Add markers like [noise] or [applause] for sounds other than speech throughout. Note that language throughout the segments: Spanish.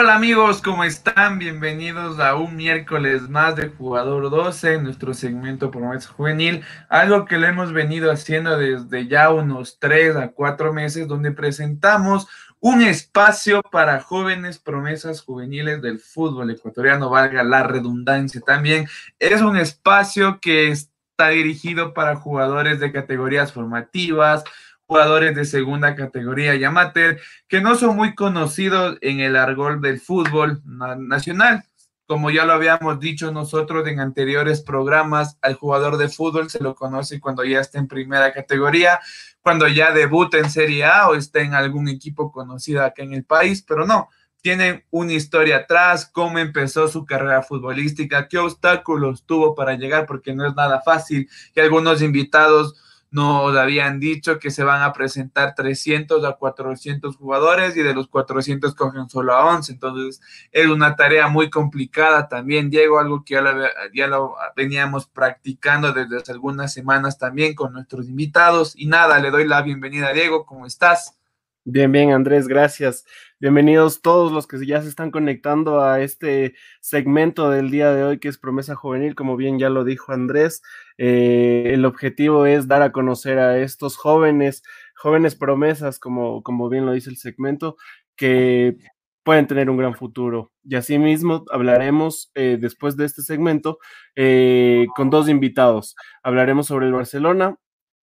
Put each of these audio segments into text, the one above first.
Hola, amigos, ¿cómo están? Bienvenidos a un miércoles más de Jugador 12, nuestro segmento promesa juvenil, algo que lo hemos venido haciendo desde ya unos 3 a 4 meses, donde presentamos un espacio para jóvenes promesas juveniles del fútbol ecuatoriano, valga la redundancia también. Es un espacio que está dirigido para jugadores de categorías formativas, jugadores de segunda categoría y amateur que no son muy conocidos en el argol del fútbol nacional. Como ya lo habíamos dicho nosotros en anteriores programas, al jugador de fútbol se lo conoce cuando ya está en primera categoría, cuando ya debuta en Serie A o está en algún equipo conocido acá en el país, pero no, tienen una historia atrás, cómo empezó su carrera futbolística, qué obstáculos tuvo para llegar, porque no es nada fácil, y algunos invitados nos habían dicho que se van a presentar 300 a 400 jugadores y de los 400 cogen solo a 11. Entonces, es una tarea muy complicada también, Diego, algo que ya lo, ya lo veníamos practicando desde hace algunas semanas también con nuestros invitados. Y nada, le doy la bienvenida a Diego, ¿cómo estás? Bien, bien, Andrés, gracias. Bienvenidos todos los que ya se están conectando a este segmento del día de hoy que es Promesa Juvenil, como bien ya lo dijo Andrés. Eh, el objetivo es dar a conocer a estos jóvenes, jóvenes promesas, como, como bien lo dice el segmento, que pueden tener un gran futuro. Y asimismo hablaremos eh, después de este segmento eh, con dos invitados. Hablaremos sobre el Barcelona,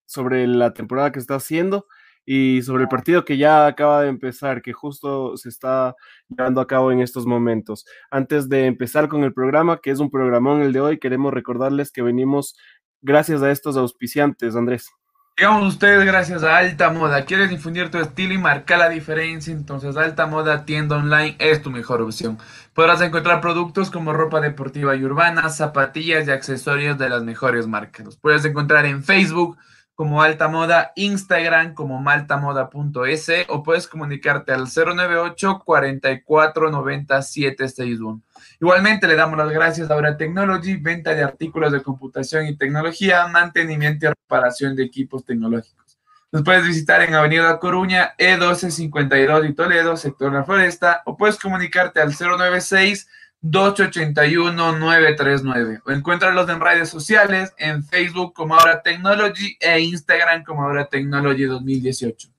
sobre la temporada que está haciendo y sobre el partido que ya acaba de empezar, que justo se está llevando a cabo en estos momentos. Antes de empezar con el programa, que es un programón el de hoy, queremos recordarles que venimos gracias a estos auspiciantes, Andrés. Llegamos ustedes gracias a Alta Moda. ¿Quieres difundir tu estilo y marcar la diferencia? Entonces Alta Moda tienda online es tu mejor opción. Podrás encontrar productos como ropa deportiva y urbana, zapatillas y accesorios de las mejores marcas. Los puedes encontrar en Facebook, como Alta Moda, Instagram como maltamoda.es o puedes comunicarte al 098 44 90 761. Igualmente le damos las gracias a Aura Technology, venta de artículos de computación y tecnología, mantenimiento y reparación de equipos tecnológicos. Nos puedes visitar en Avenida Coruña, E1252 y Toledo, sector La Floresta, o puedes comunicarte al 096 281-939. O encuéntralos en redes sociales, en Facebook como Ahora Technology e Instagram como Ahora Technology 2018.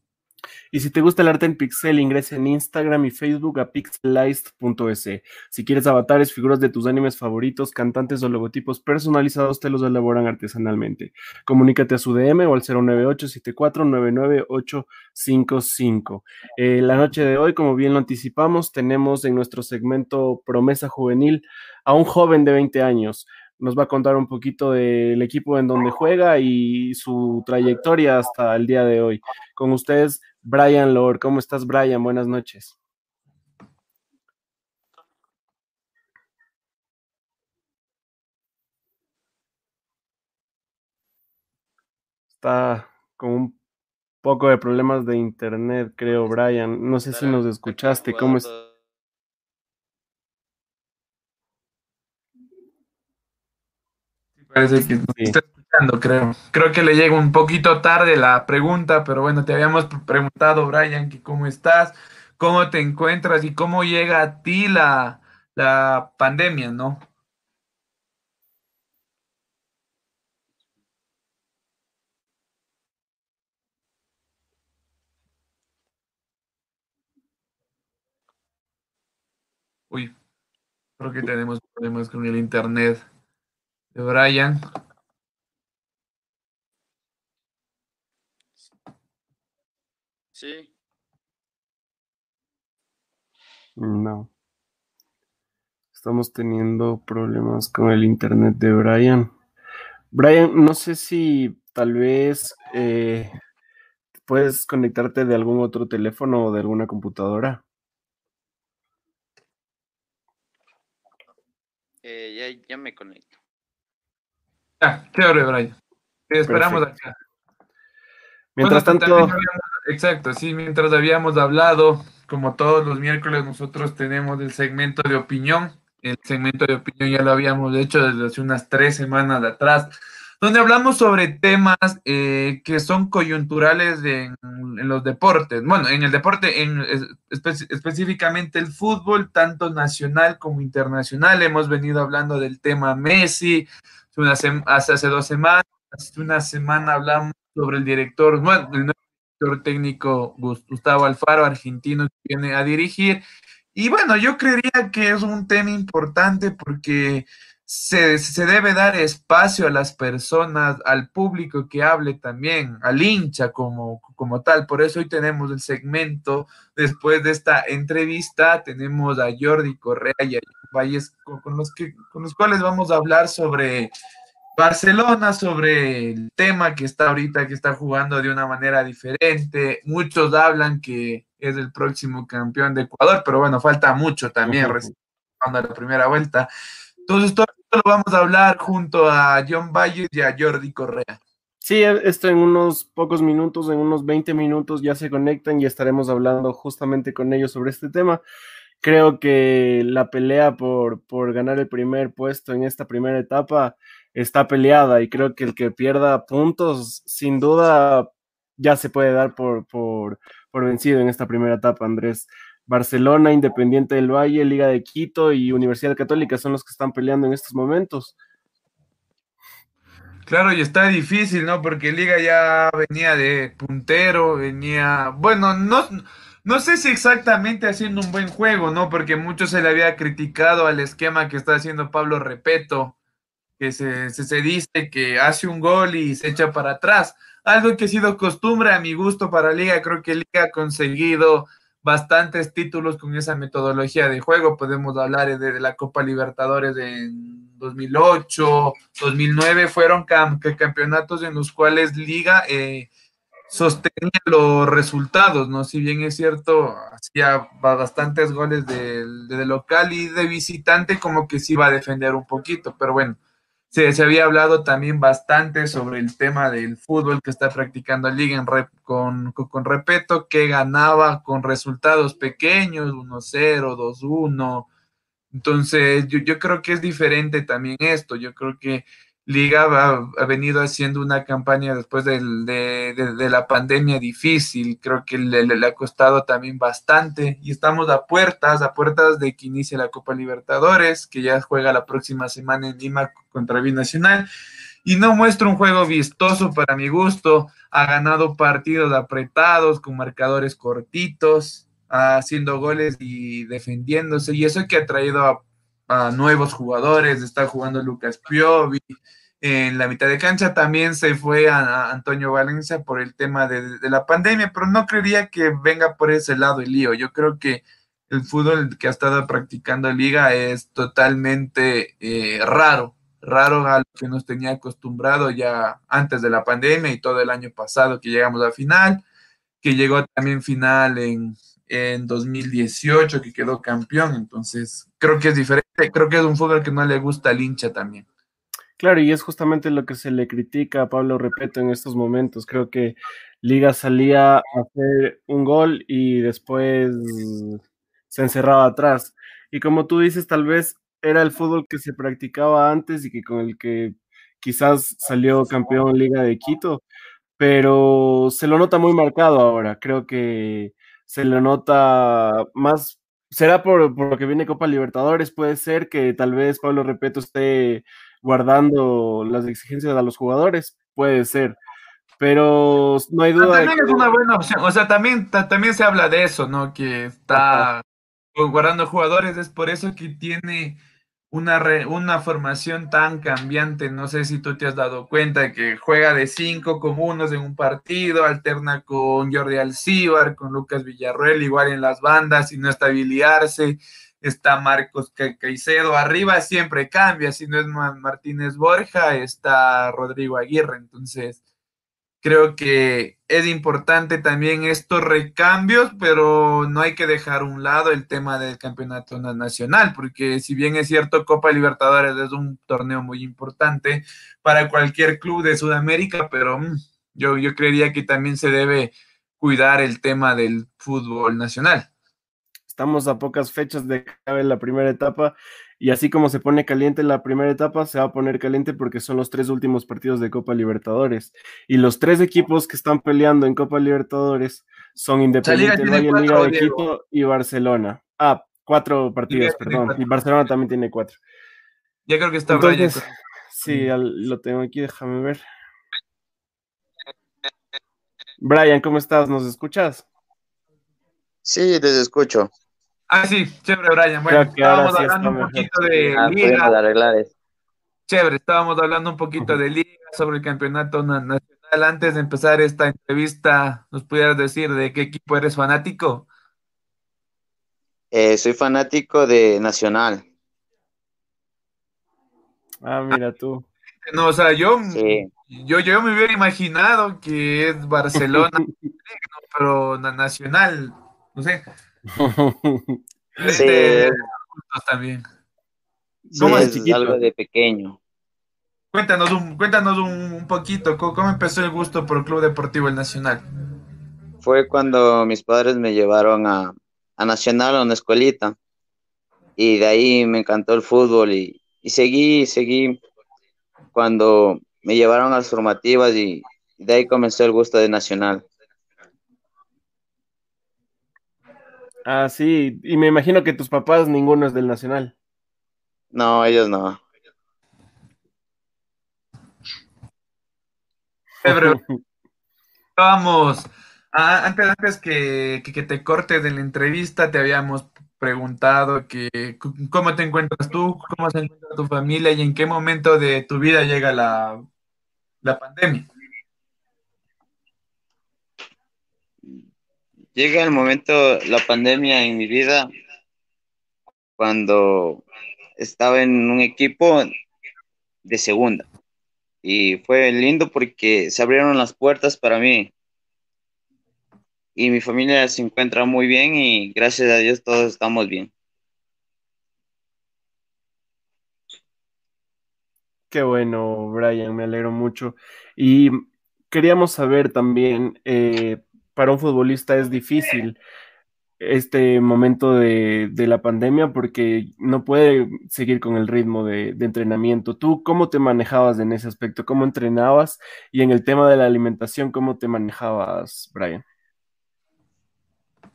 Y si te gusta el arte en pixel, ingresa en Instagram y Facebook a pixelized.es. Si quieres avatares, figuras de tus animes favoritos, cantantes o logotipos personalizados, te los elaboran artesanalmente. Comunícate a su DM o al 098 74 99855. Eh, la noche de hoy, como bien lo anticipamos, tenemos en nuestro segmento Promesa Juvenil a un joven de 20 años nos va a contar un poquito del equipo en donde juega y su trayectoria hasta el día de hoy. Con ustedes, Brian Lord. ¿Cómo estás, Brian? Buenas noches. Está con un poco de problemas de internet, creo, Brian. No sé si nos escuchaste. ¿Cómo es? Parece que está escuchando, creo. Creo que le llega un poquito tarde la pregunta, pero bueno, te habíamos preguntado, Brian, que cómo estás, cómo te encuentras y cómo llega a ti la, la pandemia, ¿no? Uy, creo que tenemos problemas con el internet de Brian. Sí. No. Estamos teniendo problemas con el internet de Brian. Brian, no sé si tal vez eh, puedes conectarte de algún otro teléfono o de alguna computadora. Eh, ya, ya me conecto. Chévere, Brian. Te esperamos acá. Mientras tanto. exacto, sí, mientras habíamos hablado, como todos los miércoles, nosotros tenemos el segmento de opinión. El segmento de opinión ya lo habíamos hecho desde hace unas tres semanas atrás, donde hablamos sobre temas eh, que son coyunturales en, los deportes. Bueno, en el deporte, en, específicamente el fútbol, tanto nacional como internacional. Hemos venido hablando del tema Messi una hace, hace dos semanas. Hace una semana hablamos sobre el director, bueno, el nuevo director técnico Gustavo Alfaro, argentino, que viene a dirigir. Y bueno, yo creería que es un tema importante porque se, debe dar espacio a las personas, al público que hable también, al hincha como, como tal. Por eso hoy tenemos el segmento, después de esta entrevista, tenemos a Jordi Correa y a Valles con, los, que, con los cuales vamos a hablar sobre Barcelona, sobre el tema que está ahorita, que está jugando de una manera diferente. Muchos hablan que es el próximo campeón de Ecuador, pero bueno, falta mucho también, a la primera vuelta. Entonces, lo vamos a hablar junto a John Valles y a Jordi Correa. Sí, esto en unos pocos minutos, en unos 20 minutos ya se conectan y estaremos hablando justamente con ellos sobre este tema. Creo que la pelea por, por ganar el primer puesto en esta primera etapa está peleada y creo que el que pierda puntos, sin duda, ya se puede dar por, por, por vencido en esta primera etapa, Andrés. Barcelona, Independiente del Valle, Liga de Quito y Universidad Católica son los que están peleando en estos momentos. Claro, y está difícil, ¿no? Porque Liga ya venía de puntero, venía, bueno, no, no sé si exactamente haciendo un buen juego, ¿no? Porque mucho se le había criticado al esquema que está haciendo Pablo Repeto, que se, se, se dice que hace un gol y se echa para atrás. Algo que ha sido costumbre a mi gusto para Liga, creo que Liga ha conseguido bastantes títulos con esa metodología de juego. Podemos hablar de, la Copa Libertadores en 2008, 2009, fueron campeonatos en los cuales Liga eh, sostenía los resultados, ¿no? Si bien es cierto, hacía bastantes goles de, de local y de visitante, como que sí iba a defender un poquito, pero bueno se, había hablado también bastante sobre el tema del fútbol que está practicando Liga en con, con, Repeto, que ganaba con resultados pequeños, 1-0, 2-1. Entonces, yo, yo creo que es diferente también esto. Yo creo que Liga ha, venido haciendo una campaña después de, la pandemia difícil, creo que le, ha costado también bastante. Y estamos a puertas, a puertas de que inicie la Copa Libertadores, que ya juega la próxima semana en Lima contra Binacional. Y no muestra un juego vistoso para mi gusto, ha ganado partidos apretados con marcadores cortitos, haciendo goles y defendiéndose. Y eso que ha traído a a nuevos jugadores, está jugando Lucas Piovi. En la mitad de cancha también se fue a, Antonio Valencia por el tema de, la pandemia, pero no creería que venga por ese lado el lío. Yo creo que el fútbol que ha estado practicando Liga es totalmente eh, raro, raro a lo que nos tenía acostumbrado ya antes de la pandemia y todo el año pasado que llegamos a final, que llegó también final en, en 2018 que quedó campeón, entonces creo que es diferente, creo que es un fútbol que no le gusta al hincha también. Claro, y es justamente lo que se le critica a Pablo Repeto en estos momentos. Creo que Liga salía a hacer un gol y después se encerraba atrás. Y como tú dices, tal vez era el fútbol que se practicaba antes y que con el que quizás salió campeón Liga de Quito, pero se lo nota muy marcado ahora. Creo que se le nota más, será por, lo que viene Copa Libertadores, puede ser que tal vez Pablo Repeto esté guardando las exigencias a los jugadores, puede ser. Pero no hay duda. También es una buena opción. O sea, también, también se habla de eso, ¿no? Que está guardando jugadores. Es por eso que tiene una, una formación tan cambiante. No sé si tú te has dado cuenta que juega de cinco comunos en un partido, alterna con Jordi Alcíbar, con Lucas Villarreal, igual en las bandas, y no estabilizarse. Está Marcos Caicedo, arriba siempre cambia, si no es Martínez Borja, está Rodrigo Aguirre. Entonces, Creo que es importante también estos recambios, pero no hay que dejar a un lado el tema del campeonato nacional, porque si bien es cierto, Copa Libertadores es un torneo muy importante para cualquier club de Sudamérica, pero mm, yo, yo creería que también se debe cuidar el tema del fútbol nacional. Estamos a pocas fechas de acabar la primera etapa Y así como se pone caliente la primera etapa, se va a poner caliente porque son los tres últimos partidos de Copa Libertadores. Y los tres equipos que están peleando en Copa Libertadores son Independiente, Liga de Quito y Barcelona. Ah, cuatro partidos, perdón. Y Barcelona también tiene cuatro. Ya creo que está Entonces, Sí, lo tengo aquí, déjame ver. Brian, ¿cómo estás? ¿Nos escuchas? Sí, les escucho. Ah, sí, chévere, Brian. Bueno, estábamos hablando un poquito de ah, liga. Chévere, estábamos hablando un poquito de liga, sobre el campeonato nacional. Antes de empezar esta entrevista, ¿nos pudieras decir de qué equipo eres fanático? Eh, soy fanático de Nacional. Ah, mira tú. No, o sea, yo, yo, yo me hubiera imaginado que es Barcelona, [laughs] pero Nacional, no sé. [laughs] Este, también. ¿Cómo es algo de pequeño. Cuéntanos un, cuéntanos un, poquito, ¿cómo empezó el gusto por el Club Deportivo El Nacional? Fue cuando mis padres me llevaron a, a Nacional, a una escuelita, y de ahí me encantó el fútbol y, y seguí, seguí cuando me llevaron a las formativas y de ahí comenzó el gusto de Nacional. Ah, sí, y me imagino que tus papás ninguno es del Nacional. No, ellos no. [laughs] Vamos, antes, antes que, te cortes de la entrevista, te habíamos preguntado que cómo te encuentras tú, cómo se encuentra tu familia y en qué momento de tu vida llega la, la pandemia. Llega el momento, la pandemia en mi vida, cuando estaba en un equipo de segunda. Y fue lindo porque se abrieron las puertas para mí. Y mi familia se encuentra muy bien y gracias a Dios todos estamos bien. Qué bueno, Brian, me alegro mucho. Y queríamos saber también, eh, para un futbolista es difícil este momento de, la pandemia porque no puede seguir con el ritmo de, entrenamiento. ¿Tú cómo te manejabas en ese aspecto? ¿Cómo entrenabas? Y en el tema de la alimentación, ¿cómo te manejabas, Brian?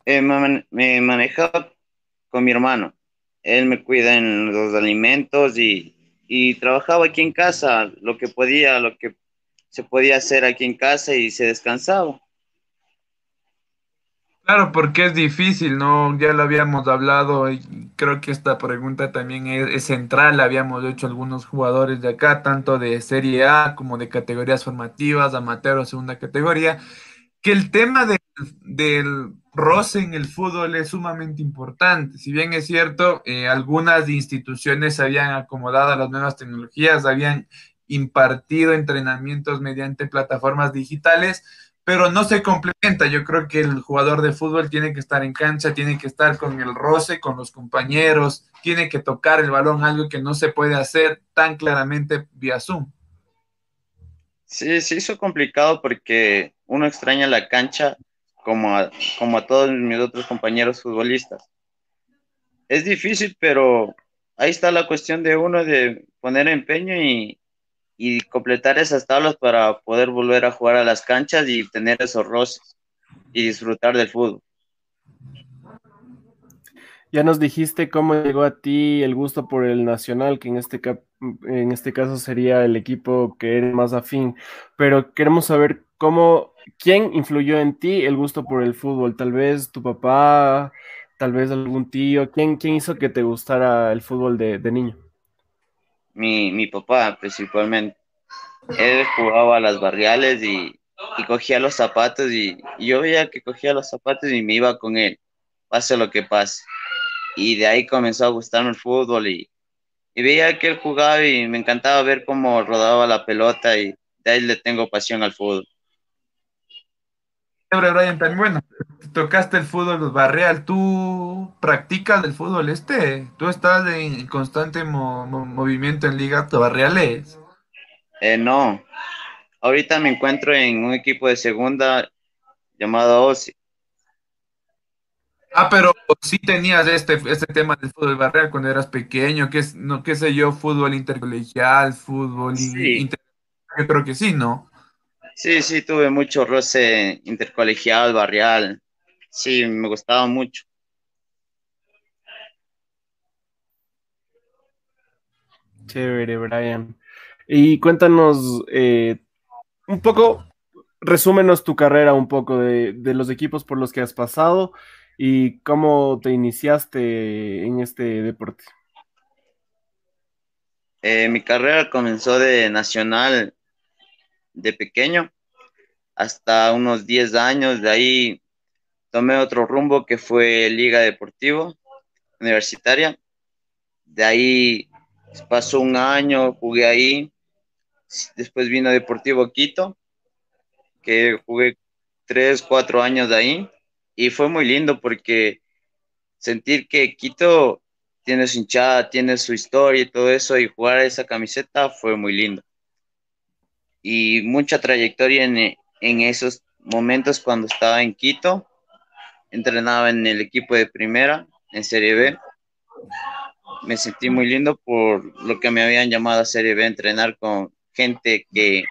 Eh, me, manejaba con mi hermano. Él me cuida en los alimentos y, y trabajaba aquí en casa, lo que podía, lo que se podía hacer aquí en casa y se descansaba. Claro, porque es difícil, ¿no? Ya lo habíamos hablado y creo que esta pregunta también es, central. Habíamos hecho algunos jugadores de acá, tanto de Serie A como de categorías formativas, amateur o segunda categoría, que el tema del roce en el fútbol es sumamente importante. Si bien es cierto, eh, algunas instituciones habían acomodado a las nuevas tecnologías, habían impartido entrenamientos mediante plataformas digitales, pero no se complementa. Yo creo que el jugador de fútbol tiene que estar en cancha, tiene que estar con el roce, con los compañeros, tiene que tocar el balón, algo que no se puede hacer tan claramente vía Zoom. Sí, se hizo complicado porque uno extraña la cancha como a, como a todos mis otros compañeros futbolistas. Es difícil, pero ahí está la cuestión de uno de poner empeño y, y completar esas tablas para poder volver a jugar a las canchas y tener esos roces y disfrutar del fútbol. Ya nos dijiste cómo llegó a ti el gusto por el Nacional, que en este, en este caso sería el equipo que eres más afín, pero queremos saber cómo, quién influyó en ti el gusto por el fútbol, tal vez tu papá, tal vez algún tío, ¿quién, quién hizo que te gustara el fútbol de niño? Mi, mi papá principalmente. Él jugaba a las barriales y, cogía los zapatos y, yo veía que cogía los zapatos y me iba con él, pase lo que pase. Y de ahí comenzó a gustarme el fútbol y, y veía que él jugaba y me encantaba ver cómo rodaba la pelota y de ahí le tengo pasión al fútbol. Brian, también bueno, tocaste el fútbol barreal, ¿tú practicas el fútbol este? ¿Tú estás en constante movimiento en ligas barriales? Eh, no, ahorita me encuentro en un equipo de segunda llamado OSI. Ah, pero sí tenías este, este tema del fútbol barrial cuando eras pequeño, que es, no, qué sé yo, fútbol intercolegial, fútbol Sí, inter... Yo creo que sí, ¿no? Sí, sí, tuve mucho roce intercolegial, barrial. Sí, me gustaba mucho. Chévere, Brian. Y cuéntanos eh, un poco, resúmenos tu carrera un poco de, de, los equipos por los que has pasado y cómo te iniciaste en este deporte. Eh, mi carrera comenzó de nacional de pequeño hasta unos 10 años. De ahí tomé otro rumbo que fue Liga Deportivo Universitaria. De ahí pasó un año, jugué ahí. Después vino Deportivo Quito, que jugué tres, cuatro años de ahí. Y fue muy lindo porque sentir que Quito tiene su hinchada, tiene su historia y todo eso, y jugar esa camiseta fue muy lindo. Y mucha trayectoria en, en esos momentos cuando estaba en Quito. Entrenaba en el equipo de primera, en Serie B me sentí muy lindo por lo que me habían llamado a Serie B, entrenar con gente que,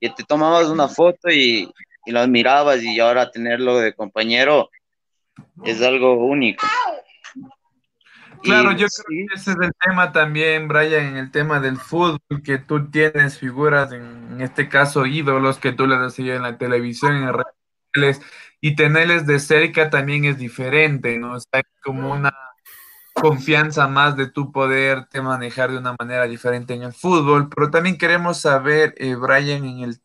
que te tomabas una foto y, y, lo admirabas y ahora tenerlo de compañero es algo único. Claro, y, yo creo sí. que ese es el tema también, Brian, en el tema del fútbol, que tú tienes figuras, en, en este caso ídolos, que tú les has seguido en la televisión, en redes sociales, y tenerles de cerca también es diferente, ¿no? O sea, como una confianza más de tu poderte manejar de una manera diferente en el fútbol, pero también queremos saber, eh, Brian, en el,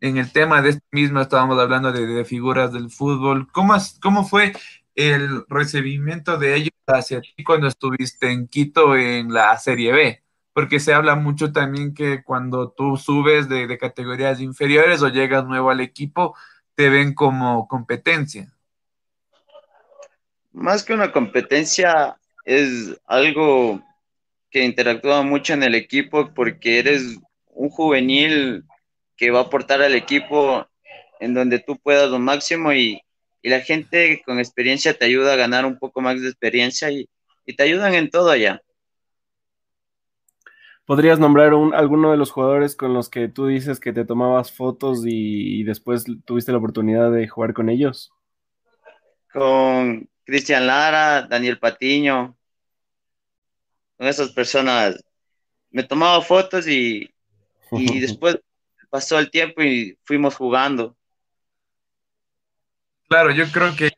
en el tema de este mismo, estábamos hablando de, de figuras del fútbol, ¿Cómo, ¿cómo fue el recibimiento de ellos hacia ti cuando estuviste en Quito en la Serie B? Porque se habla mucho también que cuando tú subes de, categorías inferiores o llegas nuevo al equipo, te ven como competencia. Más que una competencia, es algo que interactúa mucho en el equipo porque eres un juvenil que va a aportar al equipo en donde tú puedas lo máximo y, y la gente con experiencia te ayuda a ganar un poco más de experiencia y, y te ayudan en todo allá. ¿Podrías nombrar un, alguno de los jugadores con los que tú dices que te tomabas fotos y, y después tuviste la oportunidad de jugar con ellos? Con Cristian Lara, Daniel Patiño, con esas personas. Me tomaba fotos y, y [laughs] después pasó el tiempo y fuimos jugando. Claro, yo creo que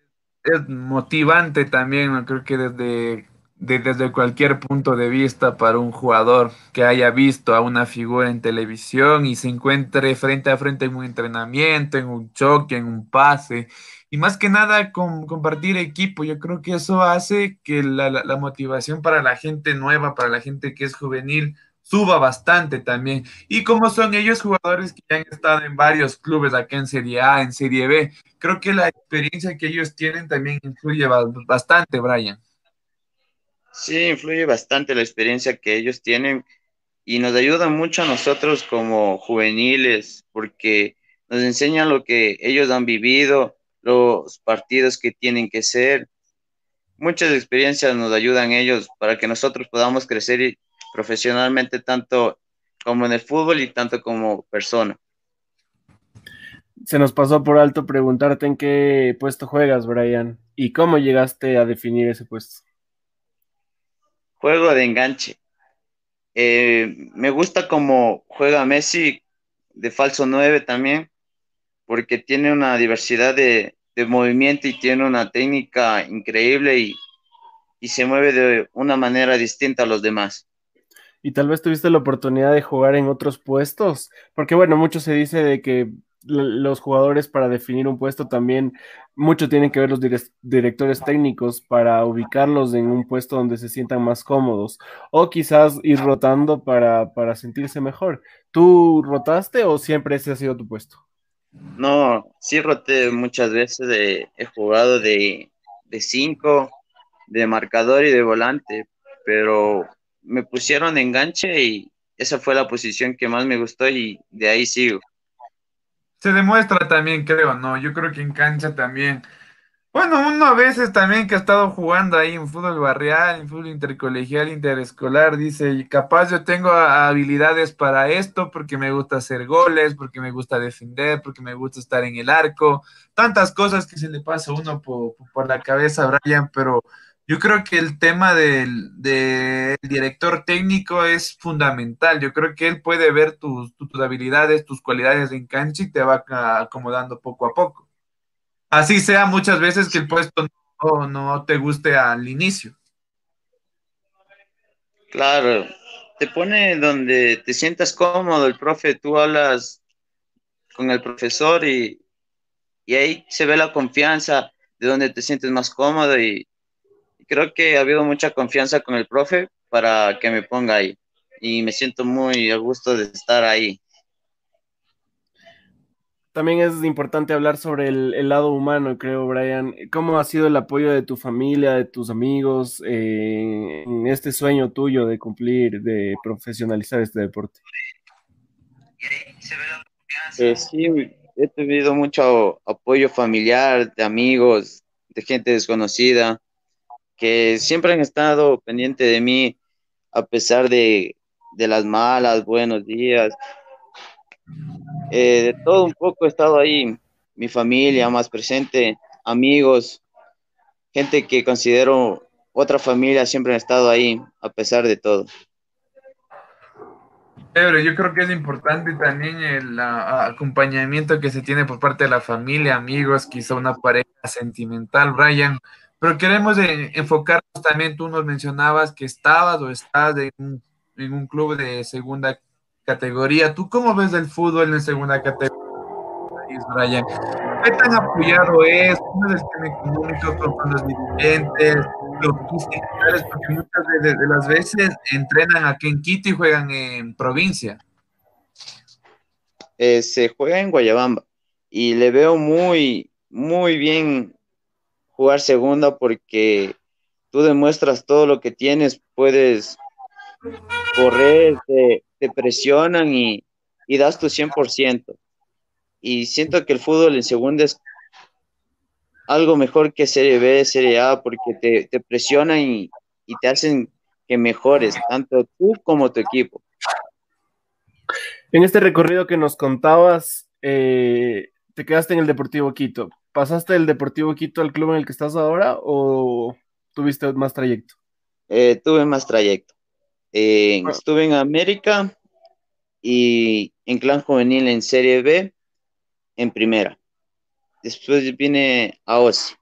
es motivante también, creo que desde, de, desde cualquier punto de vista para un jugador que haya visto a una figura en televisión y se encuentre frente a frente en un entrenamiento, en un choque, en un pase y más que nada con, compartir equipo. Yo creo que eso hace que la, motivación para la gente nueva, para la gente que es juvenil, suba bastante también. Y como son ellos jugadores que han estado en varios clubes acá en Serie A, en Serie B, creo que la experiencia que ellos tienen también influye bastante, Brian. Sí, influye bastante la experiencia que ellos tienen y nos ayuda mucho a nosotros como juveniles porque nos enseñan lo que ellos han vivido, los partidos que tienen que ser. Muchas experiencias nos ayudan ellos para que nosotros podamos crecer profesionalmente tanto como en el fútbol y tanto como persona. Se nos pasó por alto preguntarte en qué puesto juegas, Brian, y cómo llegaste a definir ese puesto. Juego de enganche. Eh, me gusta como juega Messi de falso 9 también, porque tiene una diversidad de, de movimiento y tiene una técnica increíble y, y, se mueve de una manera distinta a los demás. Y tal vez tuviste la oportunidad de jugar en otros puestos, porque bueno, mucho se dice de que los jugadores para definir un puesto también mucho tienen que ver los directores técnicos para ubicarlos en un puesto donde se sientan más cómodos o quizás ir rotando para, para sentirse mejor. ¿Tú rotaste o siempre ese ha sido tu puesto? No, sí roté muchas veces, de, he jugado de, de cinco, de marcador y de volante, pero me pusieron enganche y esa fue la posición que más me gustó y de ahí sigo. Se demuestra también, creo, ¿no? Yo creo que en cancha también Bueno, uno a veces también que ha estado jugando ahí en fútbol barrial, en fútbol intercolegial, interescolar, dice, capaz yo tengo habilidades para esto porque me gusta hacer goles, porque me gusta defender, porque me gusta estar en el arco, tantas cosas que se le pasa a uno por, por la cabeza, Brian, pero yo creo que el tema del, director técnico es fundamental. Yo creo que él puede ver tus, habilidades, tus cualidades en cancha y te va acomodando poco a poco. Así sea muchas veces que el puesto no, no te guste al inicio. Claro, te pone donde te sientas cómodo, el profe, tú hablas con el profesor y, ahí se ve la confianza de donde te sientes más cómodo y, creo que ha habido mucha confianza con el profe para que me ponga ahí y me siento muy a gusto de estar ahí. También es importante hablar sobre el, lado humano, creo, Brian. ¿Cómo ha sido el apoyo de tu familia, de tus amigos eh, en este sueño tuyo de cumplir, de profesionalizar este deporte? Eh, sí, he tenido mucho apoyo familiar, de amigos, de gente desconocida, que siempre han estado pendientes de mí a pesar de, de las malas, buenos días, eh, de todo un poco he estado ahí, mi familia más presente, amigos, gente que considero otra familia, siempre han estado ahí, a pesar de todo. yo creo que es importante también el acompañamiento que se tiene por parte de la familia, amigos, quizá una pareja sentimental, Brian. Pero queremos enfocarnos también, tú nos mencionabas que estabas o estás en un club de segunda categoría. ¿Tú cómo ves el fútbol en segunda categoría, Brian? ¿Qué tan apoyado es? ¿Cómo es el tema económico con, los dirigentes, logísticos? Porque muchas de, las veces entrenan aquí en Quito y juegan en provincia. Eh, se juega en Guayabamba y le veo muy, muy bien jugar segunda porque tú demuestras todo lo que tienes, puedes correr, te, presionan y, das tu 100%. Y siento que el fútbol en segunda es algo mejor que Serie B, Serie A, porque te, presionan y, te hacen que mejores, tanto tú como tu equipo. En este recorrido que nos contabas, eh, te quedaste en el Deportivo Quito. ¿Pasaste del Deportivo Quito al club en el que estás ahora o tuviste más trayecto? Eh, tuve más trayecto. Eh, estuve en América y en Clan Juvenil en Serie B en primera. Después vine a OSI.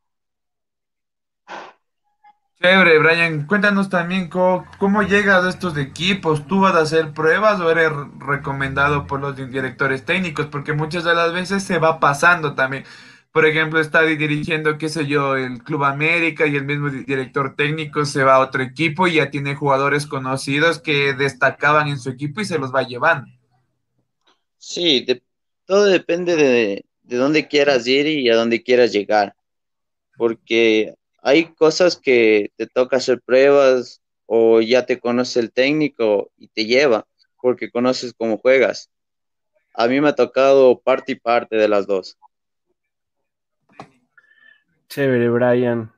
Chévere, Brian, cuéntanos también cómo, llegas a estos equipos. ¿Tú vas a hacer pruebas o eres recomendado por los directores técnicos? Porque muchas de las veces se va pasando también por ejemplo, está dirigiendo, qué sé yo, el Club América y el mismo director técnico se va a otro equipo y ya tiene jugadores conocidos que destacaban en su equipo y se los va llevando. Sí, todo depende de, de dónde quieras ir y a dónde quieras llegar, porque hay cosas que te toca hacer pruebas o ya te conoce el técnico y te lleva porque conoces cómo juegas. A mí me ha tocado parte y parte de las dos. Chévere, Brian.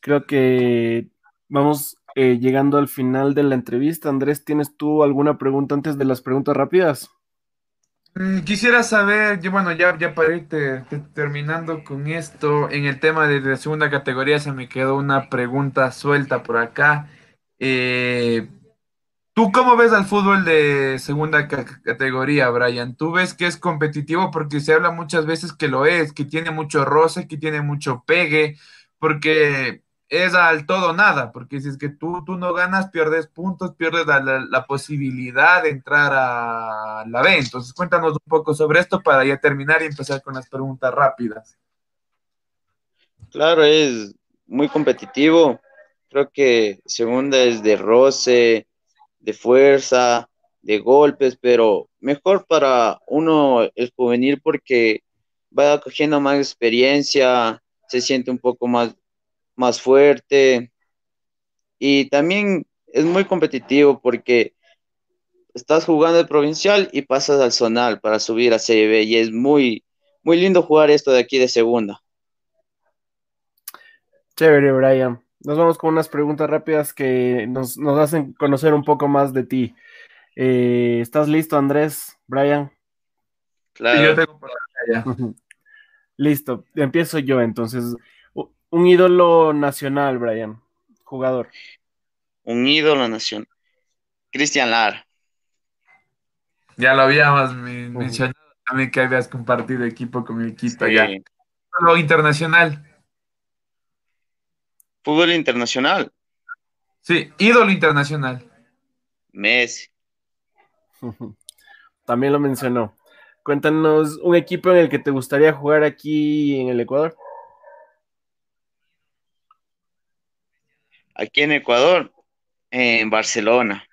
Creo que vamos eh, llegando al final de la entrevista. Andrés, ¿tienes tú alguna pregunta antes de las preguntas rápidas? Mm, quisiera saber, yo, bueno, ya, ya para ir terminando con esto, en el tema de la segunda categoría se me quedó una pregunta suelta por acá. Eh, ¿Tú cómo ves al fútbol de segunda categoría, Brian? ¿Tú ves que es competitivo? Porque se habla muchas veces que lo es, que tiene mucho roce, que tiene mucho pegue, porque es al todo nada, porque si es que tú, tú no ganas, pierdes puntos, pierdes la, posibilidad de entrar a la B. Entonces cuéntanos un poco sobre esto para ya terminar y empezar con las preguntas rápidas. Claro, es muy competitivo. Creo que segunda es de roce, de fuerza, de golpes, pero mejor para uno el juvenil porque va cogiendo más experiencia, se siente un poco más, más fuerte y también es muy competitivo porque estás jugando el provincial y pasas al zonal para subir a Serie B y es muy, muy lindo jugar esto de aquí de segunda. Chévere, Brian. Nos vamos con unas preguntas rápidas que nos, hacen conocer un poco más de ti. Eh, ¿Estás listo, Andrés? Brian. Claro. yo tengo [laughs] Listo, empiezo yo entonces. Un ídolo nacional, Brian, jugador. Un ídolo nacional. Cristian Lara. Ya lo habíamos mencionado también que habías compartido equipo con mi equipo ya. Lo internacional. Fútbol internacional. Sí, ídolo internacional. Messi. [laughs] También lo mencionó. Cuéntanos un equipo en el que te gustaría jugar aquí en el Ecuador. Aquí en Ecuador, en Barcelona.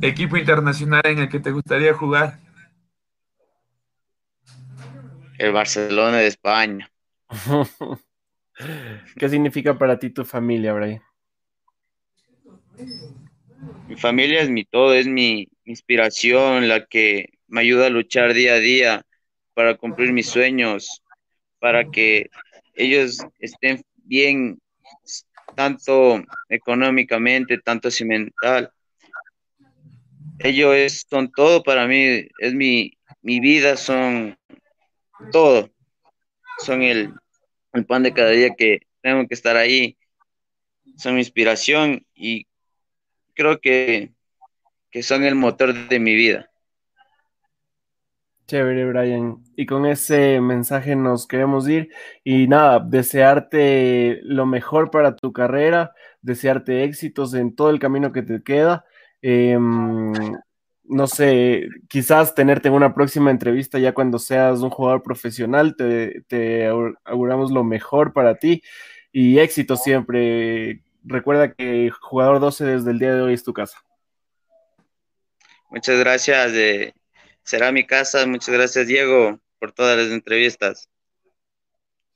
Equipo internacional en el que te gustaría jugar. El Barcelona de España. [laughs] ¿Qué significa para ti tu familia, Brian? Mi familia es mi todo, es mi inspiración, la que me ayuda a luchar día a día para cumplir mis sueños, para que ellos estén bien, tanto económicamente, tanto mental. Ellos son todo para mí, es mi, mi vida, son todo. Son el, el pan de cada día que tengo que estar ahí. Son mi inspiración y creo que, que son el motor de mi vida. Chévere, Brian. Y con ese mensaje nos queremos ir. Y nada, desearte lo mejor para tu carrera, desearte éxitos en todo el camino que te queda. Em, no sé, quizás tenerte en una próxima entrevista ya cuando seas un jugador profesional, te, auguramos lo mejor para ti y éxito siempre. Recuerda que jugador 12 desde el día de hoy es tu casa. Muchas gracias, de, será mi casa. Muchas gracias, Diego, por todas las entrevistas.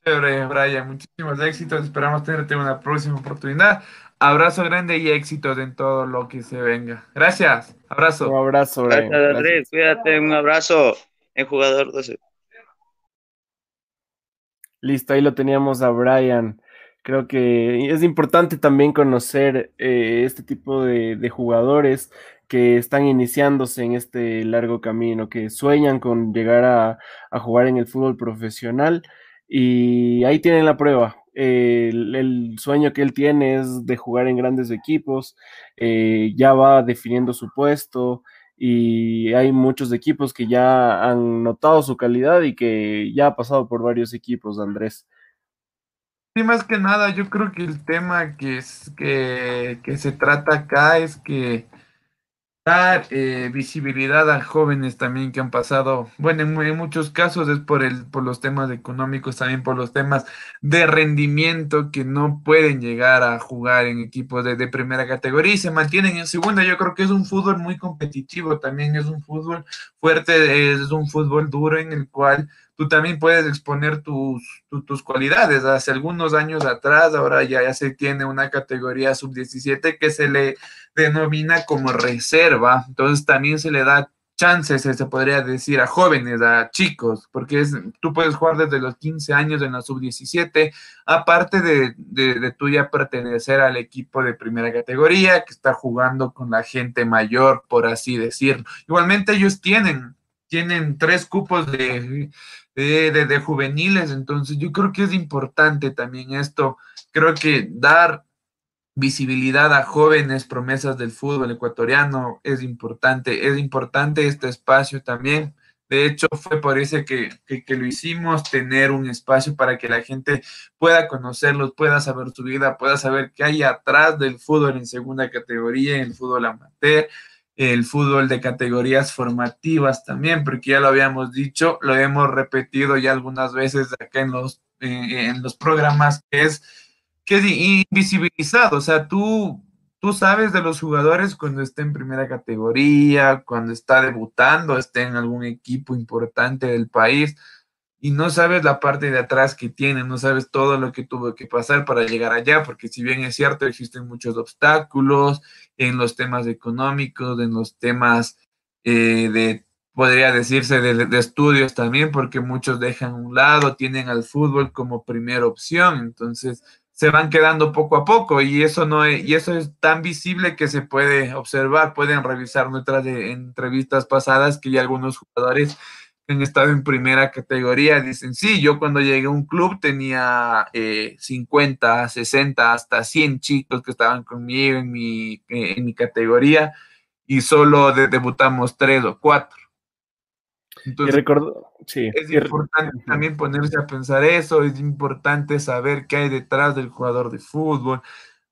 Chévere, Brian, muchísimos éxitos. Esperamos tenerte una próxima oportunidad. Abrazo grande y éxitos en todo lo que se venga. Gracias. Abrazo. Un abrazo, Brian. Gracias, Andrés. Cuídate. Un abrazo en jugador 12. Listo, ahí lo teníamos a Brian. Creo que es importante también conocer eh, este tipo de, jugadores que están iniciándose en este largo camino, que sueñan con llegar a, jugar en el fútbol profesional. Y ahí tienen la prueba el, sueño que él tiene es de jugar en grandes equipos, eh, ya va definiendo su puesto y hay muchos equipos que ya han notado su calidad y que ya ha pasado por varios equipos, Andrés. Sí, más que nada, yo creo que el tema que, es, que, que se trata acá es que dar eh, visibilidad a jóvenes también que han pasado, bueno, en, muchos casos es por, el, por los temas económicos, también por los temas de rendimiento que no pueden llegar a jugar en equipos de, de primera categoría y se mantienen en segunda. Yo creo que es un fútbol muy competitivo, también es un fútbol fuerte, es un fútbol duro en el cual tú también puedes exponer tus, tus cualidades. Hace algunos años atrás, ahora ya, se tiene una categoría sub-17 que se le denomina como reserva, entonces también se le da chances, se podría decir, a jóvenes, a chicos, porque es, tú puedes jugar desde los 15 años en la sub-17, aparte de, de, de, tú ya pertenecer al equipo de primera categoría, que está jugando con la gente mayor, por así decirlo. Igualmente ellos tienen, tienen tres cupos de, de, juveniles. Entonces, yo creo que es importante también esto. Creo que dar visibilidad a jóvenes promesas del fútbol ecuatoriano es importante. Es importante este espacio también. De hecho, fue por eso que, que, lo hicimos, tener un espacio para que la gente pueda conocerlos, pueda saber su vida, pueda saber qué hay atrás del fútbol en segunda categoría, en el fútbol amateur, el fútbol de categorías formativas también, porque ya lo habíamos dicho, lo hemos repetido ya algunas veces acá en los, eh, en los programas, que es, que es invisibilizado, o sea, tú, tú sabes de los jugadores cuando está en primera categoría, cuando está debutando, está en algún equipo importante del país, y no sabes la parte de atrás que tiene, no sabes todo lo que tuvo que pasar para llegar allá, porque si bien es cierto, existen muchos obstáculos en los temas económicos, en los temas eh, de podría decirse de, estudios también, porque muchos dejan un lado, tienen al fútbol como primera opción, entonces se van quedando poco a poco y eso no es, y eso es tan visible que se puede observar, pueden revisar nuestras entrevistas pasadas que ya algunos jugadores han estado en primera categoría dicen, sí, yo cuando llegué a un club tenía 50, 60, hasta 100 chicos que estaban conmigo en mi, eh, en mi categoría y solo debutamos tres o cuatro. Entonces, sí, es importante también ponerse a pensar eso, es importante saber qué hay detrás del jugador de fútbol,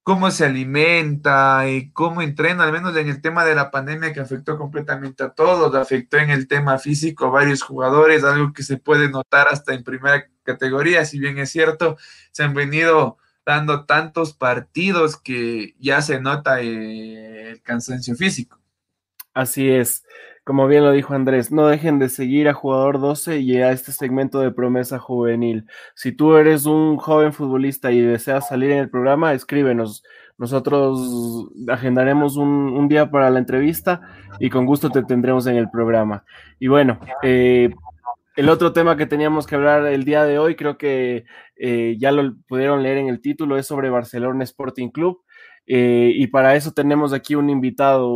cómo se alimenta y cómo entrena, al menos en el tema de la pandemia que afectó completamente a todos, afectó en el tema físico a varios jugadores, algo que se puede notar hasta en primera categoría, si bien es cierto, se han venido dando tantos partidos que ya se nota eh, el cansancio físico. Así es. Como bien lo dijo Andrés, no dejen de seguir a Jugador 12 y a este segmento de promesa juvenil. Si tú eres un joven futbolista y deseas salir en el programa, escríbenos. Nosotros agendaremos un, día para la entrevista y con gusto te tendremos en el programa. Y bueno, eh, el otro tema que teníamos que hablar el día de hoy, creo que eh, ya lo pudieron leer en el título, es sobre Barcelona Sporting Club. Eh, y para eso tenemos aquí un invitado,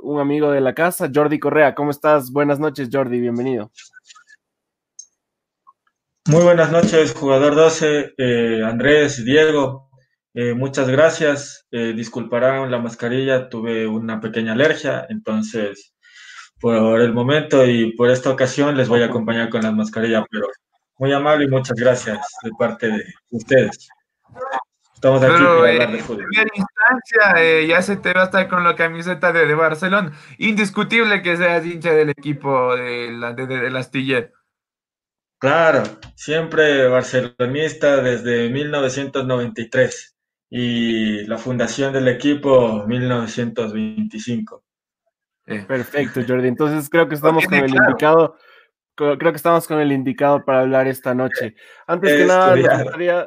un amigo de la casa, Jordi Correa. ¿Cómo estás? Buenas noches, Jordi, bienvenido. Muy buenas noches, jugador 12, eh, Andrés, Diego. Eh, muchas gracias. disculparán la mascarilla, tuve una pequeña alergia, entonces por el momento y por esta ocasión les voy a acompañar con la mascarilla, pero muy amable y muchas gracias de parte de ustedes. Estamos aquí Pero, hablar de fútbol. En primera instancia, eh, ya se te va a estar con la camiseta de, de Barcelona. Indiscutible que seas hincha del equipo de, la, de, de, Astiller. Claro, siempre barcelonista desde 1993 y la fundación del equipo 1925. Eh. Perfecto, Jordi. Entonces creo que estamos con el indicado creo que estamos con el indicado para hablar esta noche. Antes que nada, me gustaría,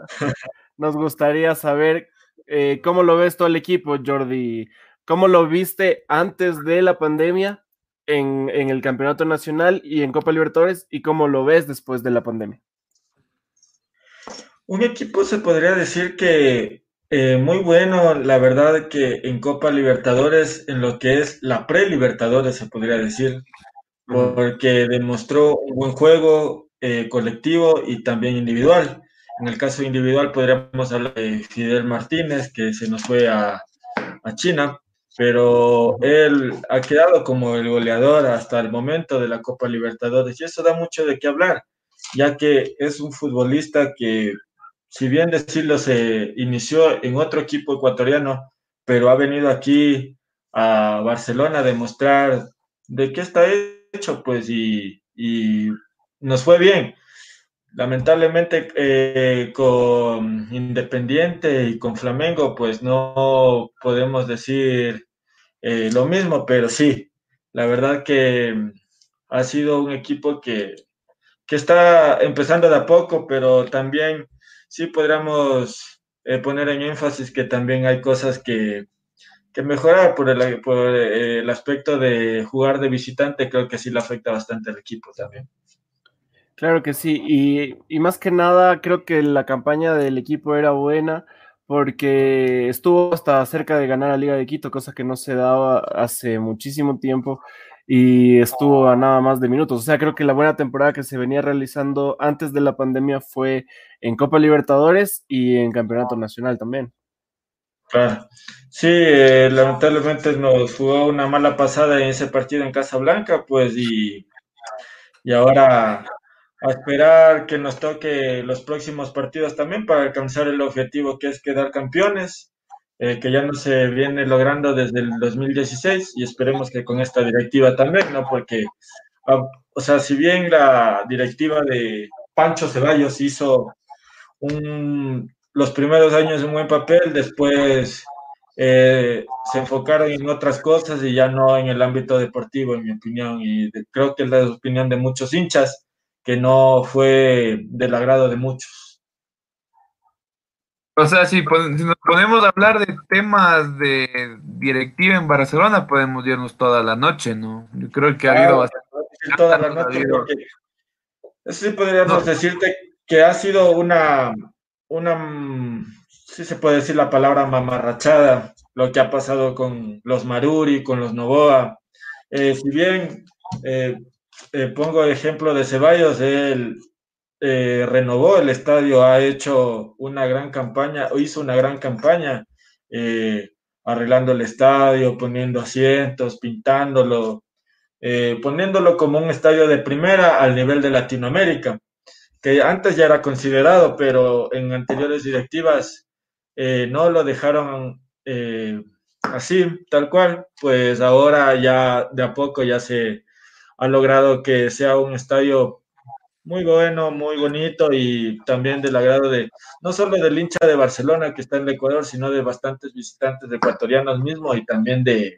nos gustaría saber eh, cómo lo ves todo el equipo, Jordi. ¿Cómo lo viste antes de la pandemia en, el Campeonato Nacional y en Copa Libertadores y cómo lo ves después de la pandemia? Un equipo se podría decir que eh, muy bueno, la verdad que en Copa Libertadores, en lo que es la pre-Libertadores se podría decir, porque demostró un buen juego eh, colectivo y también individual. En el caso individual podríamos hablar de Fidel Martínez, que se nos fue a, China, pero él ha quedado como el goleador hasta el momento de la Copa Libertadores y eso da mucho de qué hablar, ya que es un futbolista que, si bien decirlo, se inició en otro equipo ecuatoriano, pero ha venido aquí a Barcelona a demostrar de qué está hecho, pues, y, nos fue bien. Lamentablemente eh, con Independiente y con Flamengo pues no podemos decir eh, lo mismo, pero sí, la verdad que ha sido un equipo que, está empezando de a poco, pero también sí podríamos eh, poner en énfasis que también hay cosas que, que mejorar por el, por el aspecto de jugar de visitante, creo que sí le afecta bastante al equipo también. Claro que sí, y, más que nada creo que la campaña del equipo era buena porque estuvo hasta cerca de ganar la Liga de Quito, cosa que no se daba hace muchísimo tiempo y estuvo a nada más de minutos. O sea, creo que la buena temporada que se venía realizando antes de la pandemia fue en Copa Libertadores y en Campeonato Nacional también. Claro. Sí, eh, lamentablemente nos jugó una mala pasada en ese partido en Casablanca, pues, y, y ahora a esperar que nos toque los próximos partidos también para alcanzar el objetivo que es quedar campeones, eh, que ya no se viene logrando desde el 2016 y esperemos que con esta directiva también, ¿no? Porque, ah, o sea, si bien la directiva de Pancho Ceballos hizo un, los primeros años un buen papel, después eh, se enfocaron en otras cosas y ya no en el ámbito deportivo, en mi opinión, y creo que es la opinión de muchos hinchas que no fue del agrado de muchos. O sea, si, nos ponemos a hablar de temas de directiva en Barcelona, podemos irnos toda la noche, ¿no? Yo creo que ha habido bastante. toda la noche, porque sí podríamos decirte que ha sido una, una, sí se puede decir la palabra mamarrachada, lo que ha pasado con los Maruri, con los Novoa. Eh, si bien eh, eh, pongo ejemplo de Ceballos, él renovó el estadio, ha hecho una gran campaña, o hizo una gran campaña, arreglando el estadio, poniendo asientos, pintándolo, poniéndolo como un estadio de primera al nivel de Latinoamérica que antes ya era considerado, pero en anteriores directivas eh, no lo dejaron eh, así, tal cual, pues ahora ya de a poco ya se ha logrado que sea un estadio muy bueno, muy bonito y también del agrado de no solo del hincha de Barcelona que está en el Ecuador, sino de bastantes visitantes ecuatorianos mismos y también de,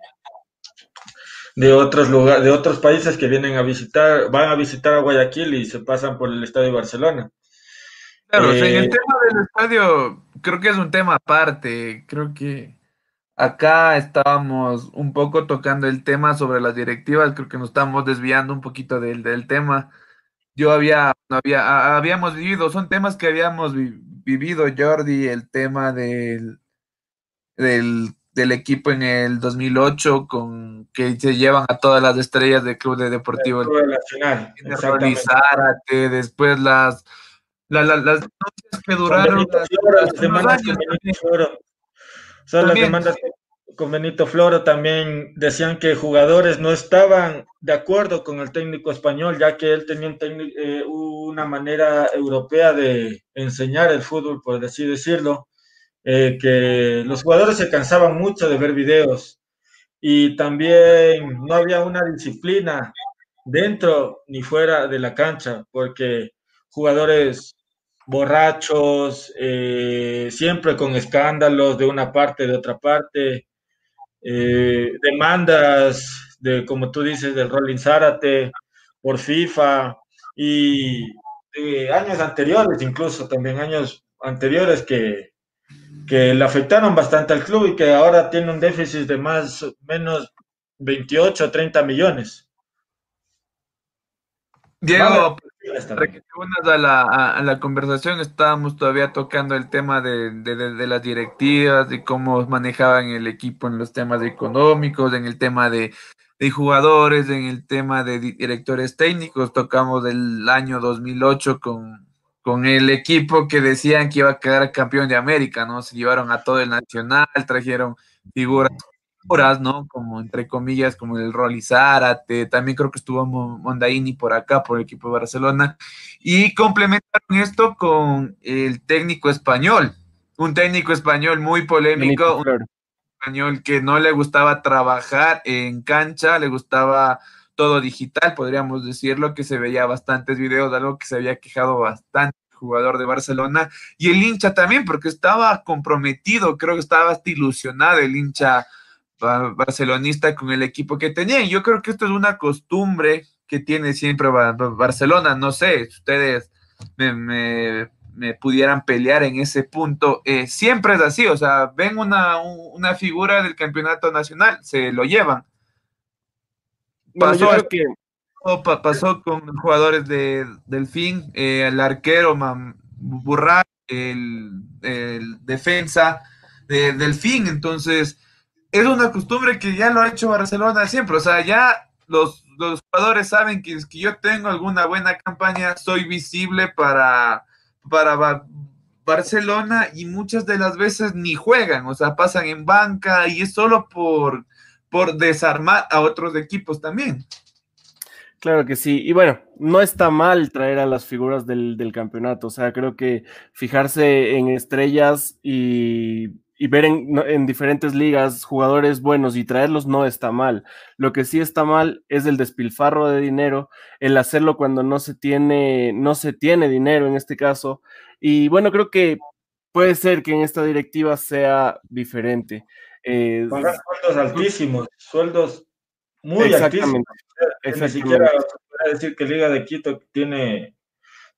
de otros lugares, de otros países que vienen a visitar, van a visitar a Guayaquil y se pasan por el estadio de Barcelona. Claro, en el eh, tema del estadio, creo que es un tema aparte. Creo que acá estábamos un poco tocando el tema sobre las directivas, creo que nos estamos desviando un poquito del, del tema. Yo había, había, habíamos vivido, son temas que habíamos vivido, Jordi, el tema del, del del equipo en el 2008 con que se llevan a todas las estrellas del Club de Deportivo Nacional, después las las, las, que duraron las, Son las demandas con Benito Floro también decían que jugadores no estaban de acuerdo con el técnico español, ya que él tenía eh, una manera europea de enseñar el fútbol, por así decirlo eh, que los jugadores se cansaban mucho de ver videos. Y también no había una disciplina dentro ni fuera de la cancha, porque jugadores borrachos, eh, siempre con escándalos de una parte, de otra parte, eh, demandas de, como tú dices, del Rolling Zárate por FIFA y años anteriores, incluso también años anteriores que que le afectaron bastante al club y que ahora tiene un déficit de más o menos 28 o 30 millones. Diego, para que te unas a la, a, la conversación, estábamos todavía tocando el tema de, de, las directivas, de cómo manejaban el equipo en los temas económicos, en el tema de, de jugadores, en el tema de directores técnicos. Tocamos el año 2008 con, con el equipo que decían que iba a quedar campeón de América, ¿no? Se llevaron a todo el Nacional, trajeron figuras, ¿no? Como entre comillas, como el Rolly Zárate, también creo que estuvo Mondaini por acá, por el equipo de Barcelona, y complementaron esto con el técnico español, un técnico español muy polémico, un español que no le gustaba trabajar en cancha, le gustaba todo digital, podríamos decirlo, que se veía bastantes videos, de algo que se había quejado bastante el jugador de Barcelona y el hincha también, porque estaba comprometido, creo que estaba hasta ilusionado el hincha barcelonista con el equipo que tenía. Yo creo que esto es una costumbre que tiene siempre Barcelona. No sé, ustedes me, pudieran pelear en ese punto. Eh, siempre es así, o sea, ven una, una figura del campeonato nacional, se lo llevan pasó, que... pasó con jugadores de Delfín, eh, el arquero Burra, el, defensa de Delfín, entonces es una costumbre que ya lo ha hecho Barcelona siempre, o sea, ya los, los jugadores saben que, que yo tengo alguna buena campaña, soy visible para, para Barcelona y muchas de las veces ni juegan, o sea, pasan en banca y es solo por por desarmar a otros equipos también. Claro que sí. Y bueno, no está mal traer a las figuras del, campeonato. O sea, creo que fijarse en estrellas y, ver en, diferentes ligas jugadores buenos y traerlos no está mal. Lo que sí está mal es el despilfarro de dinero, el hacerlo cuando no se tiene, no se tiene dinero en este caso. Y bueno, creo que puede ser que en esta directiva sea diferente. Eh, Pagar sueldos altísimos, sueldos muy altísimos. Ni siquiera se decir que Liga de Quito tiene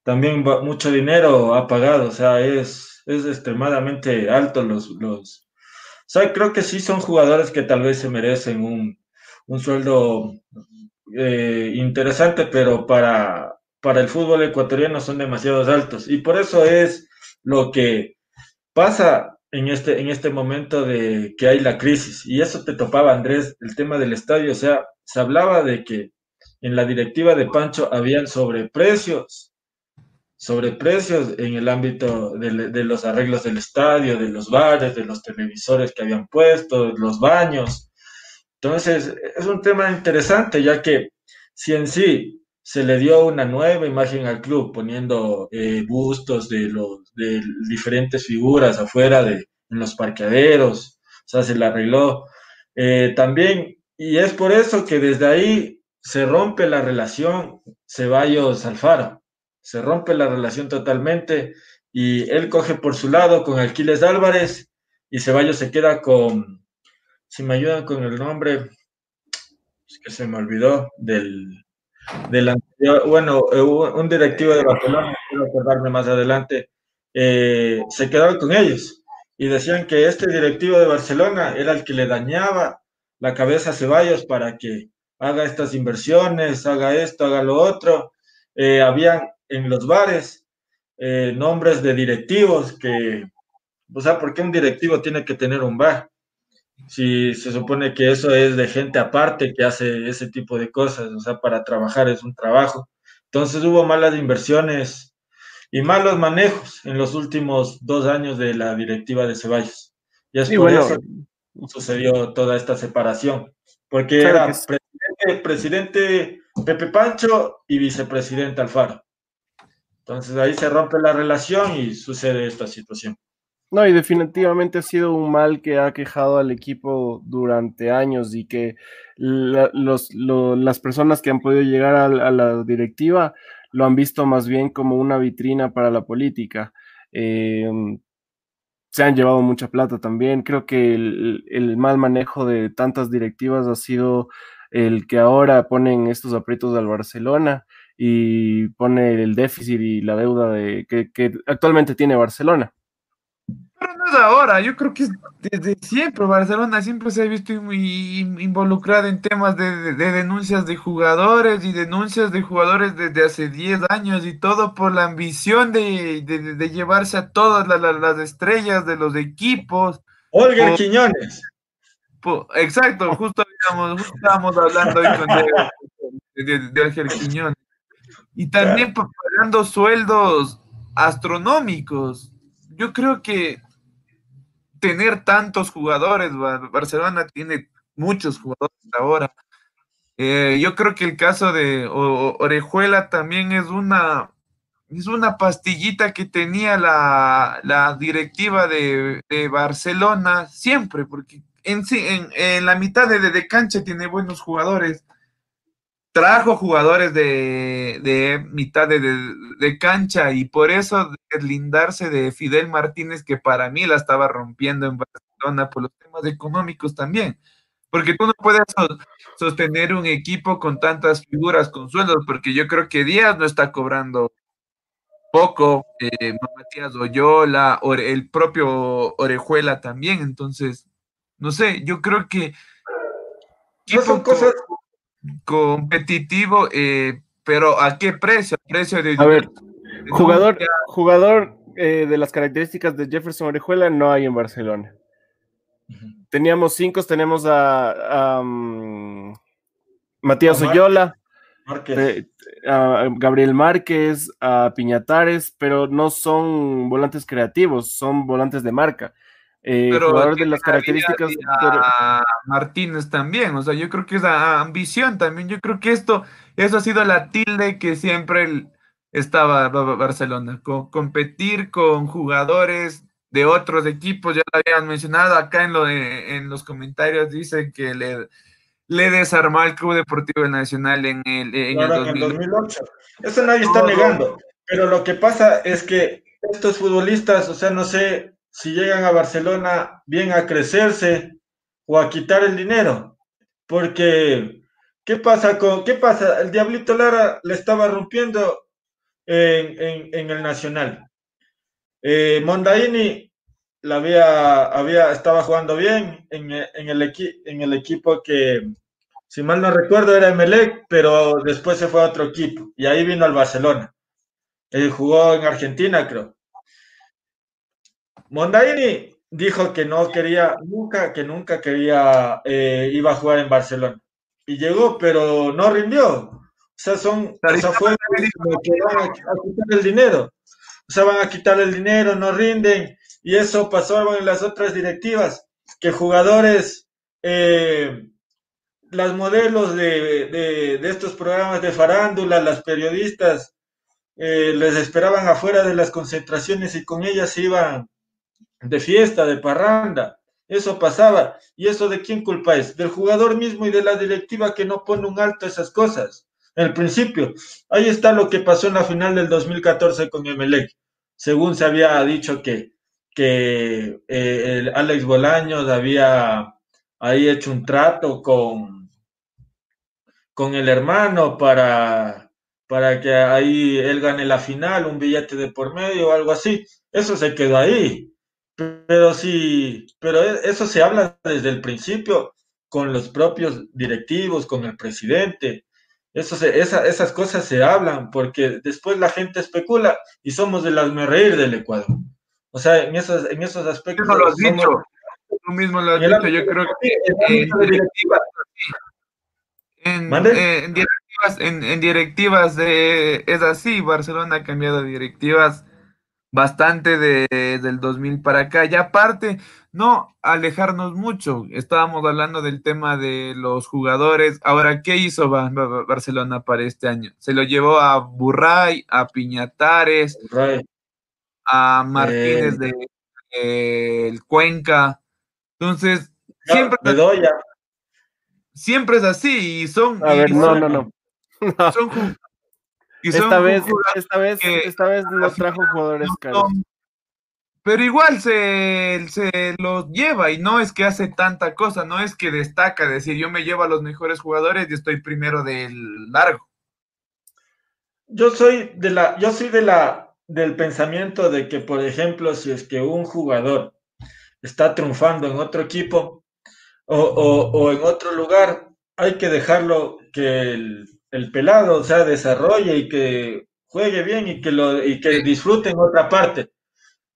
también mucho dinero ha pagado, o sea, es, es extremadamente alto los, los... O sea, creo que sí son jugadores que tal vez se merecen un, un sueldo eh, interesante, pero para, para el fútbol ecuatoriano son demasiados altos. Y por eso es lo que pasa en este, en este momento de que hay la crisis. Y eso te topaba, Andrés, el tema del estadio. O sea, se hablaba de que en la directiva de Pancho habían sobreprecios, sobreprecios en el ámbito de, los arreglos del estadio, de los bares, de los televisores que habían puesto, los baños. Entonces, es un tema interesante, ya que si en sí se le dio una nueva imagen al club, poniendo eh, bustos de, los, de diferentes figuras afuera de en los parqueaderos, o sea, se le arregló. Eh, también, y es por eso que desde ahí se rompe la relación Ceballos-Alfaro, se rompe la relación totalmente y él coge por su lado con Alquiles Álvarez y Ceballos se queda con, si me ayudan con el nombre, es que se me olvidó, del, del bueno, eh, un directivo de Barcelona, quiero acordarme más adelante, eh, se quedaba con ellos y decían que este directivo de Barcelona era el que le dañaba la cabeza a Ceballos para que haga estas inversiones, haga esto, haga lo otro. Eh, habían en los bares nombres de directivos que, o sea, ¿por qué un directivo tiene que tener un bar? si se supone que eso es de gente aparte que hace ese tipo de cosas, o sea, para trabajar es un trabajo. Entonces hubo malas inversiones y malos manejos en los últimos dos años de la directiva de Ceballos. Y es por eso sucedió toda esta separación, porque era presidente, presidente Pepe Pancho y vicepresidente Alfaro. Entonces ahí se rompe la relación y sucede esta situación. No, y definitivamente ha sido un mal que ha quejado al equipo durante años y que las personas que han podido llegar a, la directiva lo han visto más bien como una vitrina para la política. Em, se han llevado mucha plata también. Creo que el, mal manejo de tantas directivas ha sido el que ahora ponen estos aprietos al Barcelona y pone el déficit y la deuda de, que actualmente tiene Barcelona. Pero no es ahora, yo creo que desde siempre Barcelona siempre se ha visto muy involucrada en temas de, denuncias de jugadores y denuncias de jugadores desde hace 10 años y todo por la ambición de, llevarse a todas las estrellas de los equipos. Olga Quiñones. exacto, justo, estábamos hablando hoy con de, de, Quiñones. Y también pagando sueldos astronómicos. Yo creo que tener tantos jugadores. Barcelona tiene muchos jugadores ahora. Eh, yo creo que el caso de Orejuela también es una, es una pastillita que tenía la, directiva de, Barcelona siempre, porque en, en, en la mitad de, de, cancha tiene buenos jugadores. Trajo jugadores de, de mitad de, de, cancha y por eso deslindarse de Fidel Martínez, que para mí la estaba rompiendo en Barcelona por los temas económicos también. Porque tú no puedes sostener un equipo con tantas figuras con sueldos, porque yo creo que Díaz no está cobrando poco, eh, Matías Oyola, el propio Orejuela también, entonces, no sé, yo creo que son cosas competitivo, eh, pero ¿a qué precio? precio de... A ver, Jugador, jugador eh, de las características de Jefferson Orejuela no hay en Barcelona. Teníamos cinco, tenemos a, mm, Matías Oyola, a Gabriel Márquez, a Piñatares, pero no son volantes creativos, son volantes de marca. Eh, pero jugador de las características a Martínez también, o sea, yo creo que es ambición también, yo creo que esto, eso ha sido la tilde que siempre estaba Barcelona, competir con jugadores de otros equipos, ya lo habían mencionado acá en, lo en los comentarios, dicen que le, le desarmó al Club Deportivo Nacional en el, en el 2008. Eso nadie está negando, pero lo que pasa es que estos futbolistas, o sea, no sé si llegan a Barcelona bien a crecerse o a quitar el dinero, porque ¿qué pasa con qué pasa? El Diablito Lara le estaba rompiendo en, el Nacional. Eh, Mondaini la había, había, estaba jugando bien en, el en el equipo que si mal no recuerdo era Emelec, pero después se fue a otro equipo y ahí vino al Barcelona. Él jugó en Argentina, creo. Mondaini dijo que no quería, nunca, que nunca quería, eh, iba a jugar en Barcelona. Y llegó, pero no rindió. O sea, son, o sea, fue que van a, quitar el dinero. O sea, van a quitar el dinero, no rinden. Y eso pasó en las otras directivas, que jugadores, eh, las modelos de, de, estos programas de farándula, las periodistas, eh, les esperaban afuera de las concentraciones y con ellas iban de fiesta, de parranda. Eso pasaba. ¿Y eso de quién culpa es? Del jugador mismo y de la directiva que no pone un alto a esas cosas. El principio, ahí está lo que pasó en la final del 2014 con Emelec. Según se había dicho que, que eh, el Alex Bolaños había ahí hecho un trato con, con el hermano para, para que ahí él gane la final, un billete de por medio o algo así. Eso se quedó ahí. Pero sí, pero e, eso se habla desde el principio con los propios directivos, con el presidente. Eso esas cosas se hablan porque después la gente especula y somos de las reír del Ecuador. O sea, en esos, en esos aspectos. Eso lo has dicho. Tú mismo lo has dicho. Yo creo que en, en, directivas, en, en directivas de, es así. Barcelona ha cambiado de directivas bastante de, del 2000 para acá. Y aparte, no alejarnos mucho. Estábamos hablando del tema de los jugadores. Ahora, ¿qué hizo Barcelona para este año? Se lo llevó a Burray, a Piñatares, a Martínez eh. de el Cuenca. Entonces, siempre, siempre es así y son... A ver, no, no, no. [laughs] Son, esta, vez, esta vez, esta vez no trajo jugadores caros. Pero igual se, se los lleva y no es que hace tanta cosa, no es que destaca, decir yo me llevo a los mejores jugadores y estoy primero del largo. Yo soy de la, yo soy de la, del pensamiento de que, por ejemplo, si es que un jugador está triunfando en otro equipo o, o, o en otro lugar, hay que dejarlo que el, el pelado, o sea, desarrolle y que juegue bien y que, lo, y que disfrute en otra parte.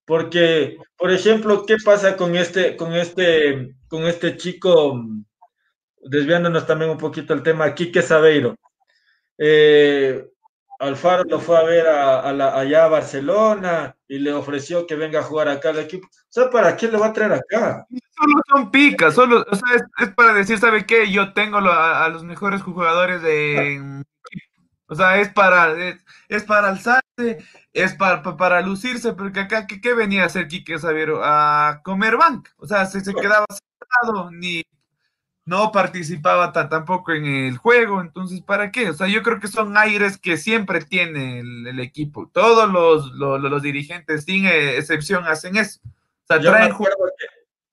Porque, por ejemplo, ¿qué pasa con este, con este, con este chico, desviándonos también un poquito el tema, Quique Sabeiro? Eh, Alfaro lo fue a ver a, allá a Barcelona y le ofreció que venga a jugar acá al equipo. O sea, ¿para qué le va a traer acá? Solo son picas, solo, o sea, es, para decir, ¿sabe qué? Yo tengo a, los mejores jugadores de... O sea, es para, es, para alzarse, es para, para, lucirse, porque acá, ¿qué, venía a hacer Quique Sabiero? A comer bank. O sea, se, se quedaba sentado, ni no participaba tampoco en el juego, entonces, ¿para qué? O sea, yo creo que son aires que siempre tiene el, equipo. Todos los, los, dirigentes, sin excepción, hacen eso. O sea, yo, me acuerdo que,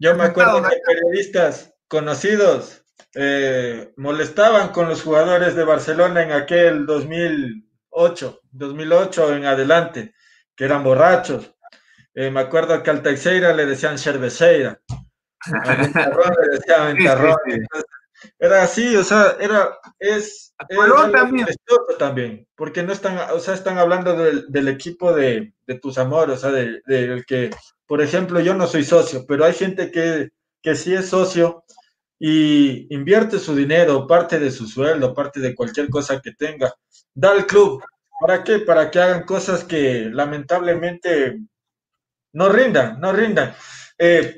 yo me acuerdo que periodistas conocidos eh, molestaban con los jugadores de Barcelona en aquel 2008, 2008 en adelante, que eran borrachos. Eh, me acuerdo que al Teixeira le decían cerveceira [laughs] era así, o sea, era, es, también. también, porque no están, o sea, están hablando del, equipo de, tus amores, o sea, del que, por ejemplo, yo no soy socio, pero hay gente que, que sí es socio y invierte su dinero, parte de su sueldo, parte de cualquier cosa que tenga, da al club. ¿Para qué? Para que hagan cosas que lamentablemente no rindan, no rindan. Eh,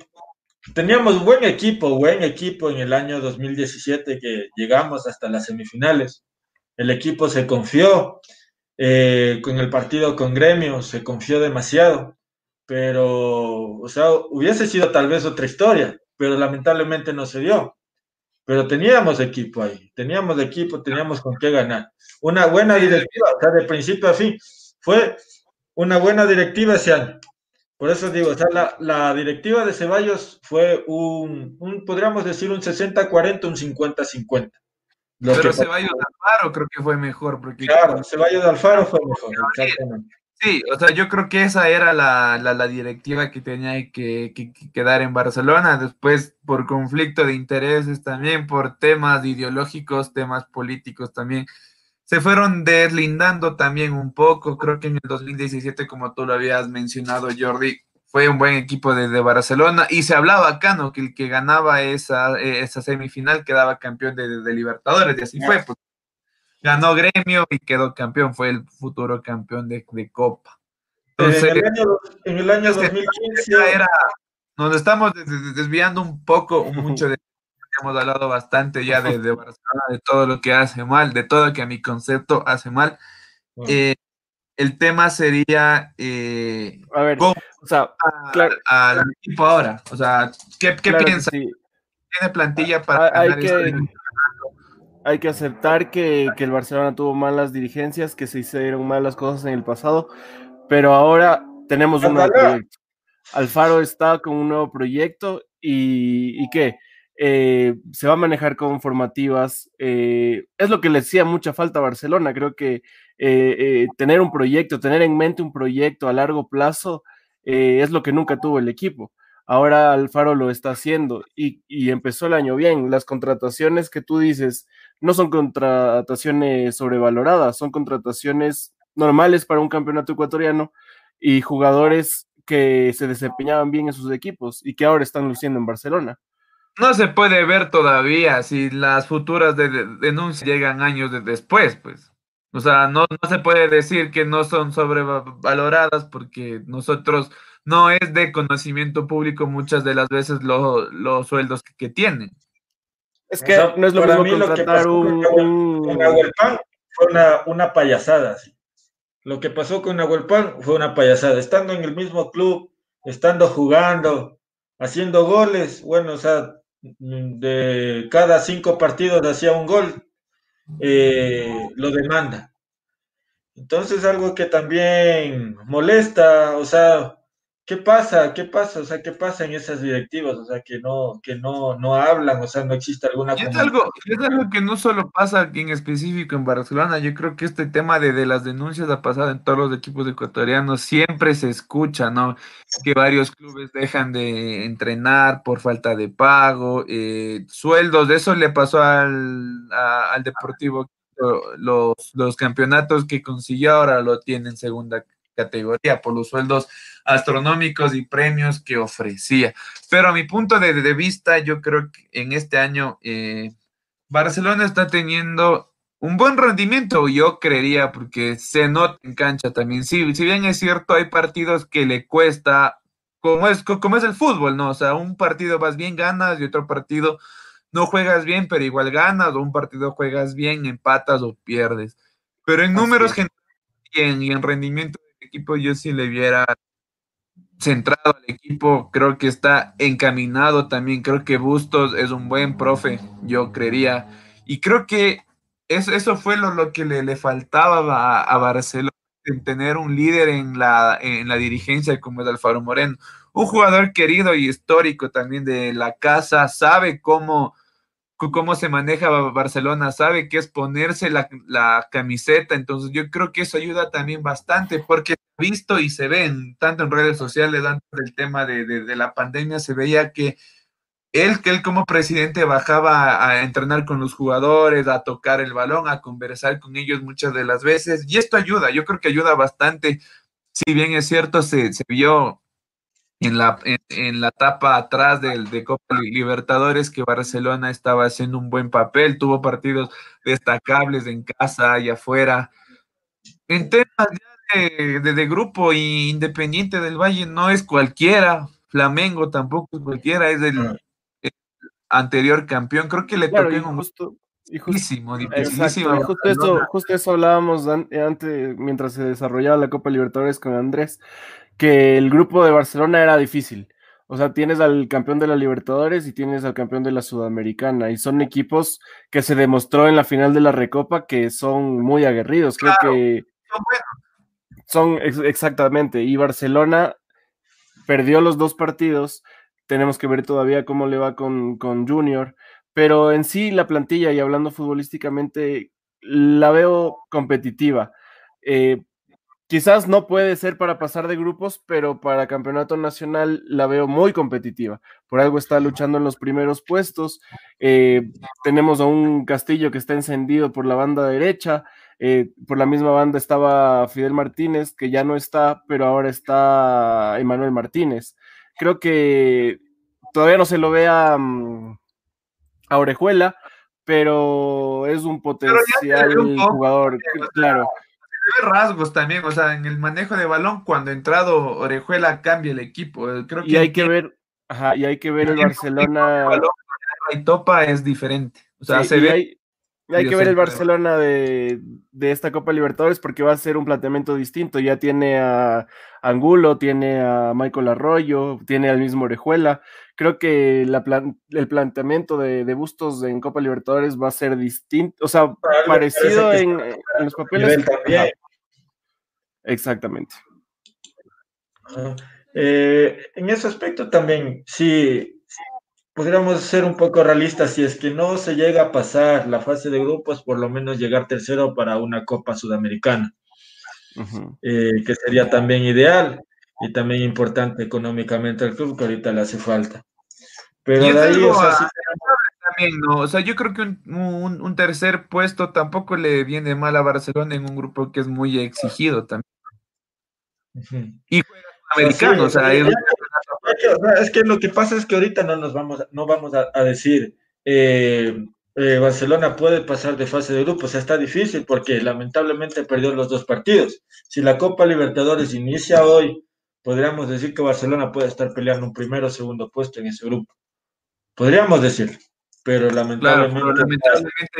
Teníamos buen equipo, buen equipo en el año 2017 que llegamos hasta las semifinales. El equipo se confió eh, con el partido con Gremio, se confió demasiado, pero, o sea, hubiese sido tal vez otra historia, pero lamentablemente no se dio. Pero teníamos equipo ahí, teníamos equipo, teníamos con qué ganar. Una buena directiva, o sea, de principio a fin. Fue una buena directiva ese año. Por eso digo, o sea, la, directiva de Ceballos fue un, podríamos decir, un 60-40, un 50-50. Pero Ceballos de Alfaro creo que fue mejor. Porque claro, Ceballos de Alfaro fue mejor, exactamente. Sí, o sea, yo creo que esa era la, la, directiva que tenía que, que, quedar en Barcelona. Después, por conflicto de intereses también, por temas ideológicos, temas políticos también, se fueron deslindando también un poco. Creo que en el 2017, como tú lo habías mencionado, Jordi, fue un buen equipo de, Barcelona y se hablaba acá, ¿no? Que el que ganaba esa, esa semifinal quedaba campeón de, de Libertadores y así fue. Pues ganó gremio y quedó campeón, fue el futuro campeón de, Copa. Entonces, en el año, en el año 2015 era, nos estamos desviando un poco, mucho de hemos hablado bastante ya de, Barcelona, de todo lo que hace mal, de todo lo que a mi concepto hace mal. Eh, el tema sería eh, a ver, o sea, claro, al equipo ahora. O sea, ¿qué, qué piensa? ¿Tiene plantilla para hay que, hay que aceptar que, el Barcelona tuvo malas dirigencias, que se hicieron malas cosas en el pasado, pero ahora tenemos un nuevo proyecto. Alfaro está con un nuevo proyecto y, y ¿qué? Eh, se va a manejar con formativas. Eh, es lo que le hacía mucha falta a Barcelona. Creo que eh, tener un proyecto, tener en mente un proyecto a largo plazo es lo que nunca tuvo el equipo. Ahora Alfaro lo está haciendo y, y empezó el año bien. Las contrataciones que tú dices, no son contrataciones sobrevaloradas, son contrataciones normales para un campeonato ecuatoriano y jugadores que se desempeñaban bien en sus equipos y que ahora están luciendo en Barcelona. No se puede ver todavía si las futuras denuncias llegan años después, pues. O sea, no, no se puede decir que no son sobrevaloradas porque nosotros no es de conocimiento público muchas de las veces los sueldos que tienen. Es que no es lo mismo contratar un, un... fue una, payasada. Lo que pasó con Pan fue una payasada. Estando en el mismo club, estando jugando, haciendo goles, bueno, o sea, de cada cinco partidos hacía un gol, eh, lo demanda. Entonces, algo que también molesta, o sea, ¿Qué pasa? ¿Qué pasa? O sea, ¿qué pasa en esas directivas? O sea, que no, que no, no hablan, o sea, no existe alguna... es algo, es algo que no solo pasa aquí en específico en Barcelona, yo creo que este tema de, de las denuncias ha pasado en todos los equipos ecuatorianos, siempre se escucha, ¿no? Que varios clubes dejan de entrenar por falta de pago, eh, sueldos, de eso le pasó al, al Deportivo los, los campeonatos que consiguió ahora lo tiene en segunda categoría por los sueldos astronómicos y premios que ofrecía. Pero a mi punto de, vista, yo creo que en este año eh, Barcelona está teniendo un buen rendimiento, yo creería, porque se nota en cancha también. Sí, si bien es cierto, hay partidos que le cuesta, como es, como es el fútbol, ¿no? O sea, un partido vas bien, ganas, y otro partido no juegas bien, pero igual ganas, o un partido juegas bien, empatas o pierdes. Pero en números generales y en rendimiento equipo yo sí le viera centrado al equipo, creo que está encaminado también, creo que Bustos es un buen profe, yo creería, y creo que eso, eso fue lo, lo que le, le faltaba a, Barcelona, tener un líder en la, en la dirigencia como es Alfaro Moreno, un jugador querido y histórico también de la casa, sabe cómo cómo se maneja Barcelona, sabe qué es ponerse la, camiseta, entonces yo creo que eso ayuda también bastante, porque visto y se ven, tanto en redes sociales, antes del tema de, la pandemia, se veía que él, que él como presidente bajaba a, entrenar con los jugadores, a tocar el balón, a conversar con ellos muchas de las veces, y esto ayuda, yo creo que ayuda bastante, si bien es cierto, se vio en la, en, la etapa atrás del, de Copa Libertadores que Barcelona estaba haciendo un buen papel, tuvo partidos destacables en casa y afuera. En temas de, de, grupo independiente del Valle no es cualquiera, Flamengo tampoco es cualquiera, es el, anterior campeón, creo que le tocó en un justo, justo eso, justo eso hablábamos antes, mientras se desarrollaba la Copa Libertadores con Andrés, que el grupo de Barcelona era difícil. O sea, tienes al campeón de la Libertadores y tienes al campeón de la Sudamericana. Y son equipos que se demostró en la final de la Recopa que son muy aguerridos. Creo que son exactamente. Y Barcelona perdió los dos partidos. Tenemos que ver todavía cómo le va con, con Junior. Pero en sí, la plantilla, y hablando futbolísticamente, la veo competitiva. Eh, quizás no puede ser para pasar de grupos, pero para campeonato nacional la veo muy competitiva. Por algo está luchando en los primeros puestos. Eh, tenemos a un Castillo que está encendido por la banda derecha. Eh, por la misma banda estaba Fidel Martínez, que ya no está, pero ahora está Emanuel Martínez. Creo que todavía no se lo ve a, mm, Orejuela, pero es un potencial jugador, claro rasgos también, o sea, en el manejo de balón, cuando ha entrado Orejuela cambia el equipo. Eh, creo que y hay que ver, ajá, y hay que ver el Barcelona. Y Topa es diferente. O sea, se ve. Hay, que ver el Barcelona de, esta Copa Libertadores porque va a ser un planteamiento distinto. Ya tiene a Angulo, tiene a Michael Arroyo, tiene al mismo Orejuela. Creo que el planteamiento de, Bustos en Copa Libertadores va a ser distinto, o sea, parecido en, en, los papeles. Exactamente. Eh, en ese aspecto también, sí, podríamos ser un poco realistas, si es que no se llega a pasar la fase de grupos, por lo menos llegar tercero para una Copa Sudamericana, eh, que sería también ideal y también importante económicamente al club, que ahorita le hace falta. Pero de ahí, o sea, también, ¿no? O sea, yo creo que un, tercer puesto tampoco le viene mal a Barcelona en un grupo que es muy exigido también. Y americano, o sea, es... [laughs] que lo que pasa es que ahorita no nos vamos, no vamos a, decir eh, eh, Barcelona puede pasar de fase de grupo, o sea, está difícil porque lamentablemente perdió los dos partidos. Si la Copa Libertadores inicia hoy, podríamos decir que Barcelona puede estar peleando un primero o segundo puesto en ese grupo. Podríamos decir, pero lamentablemente,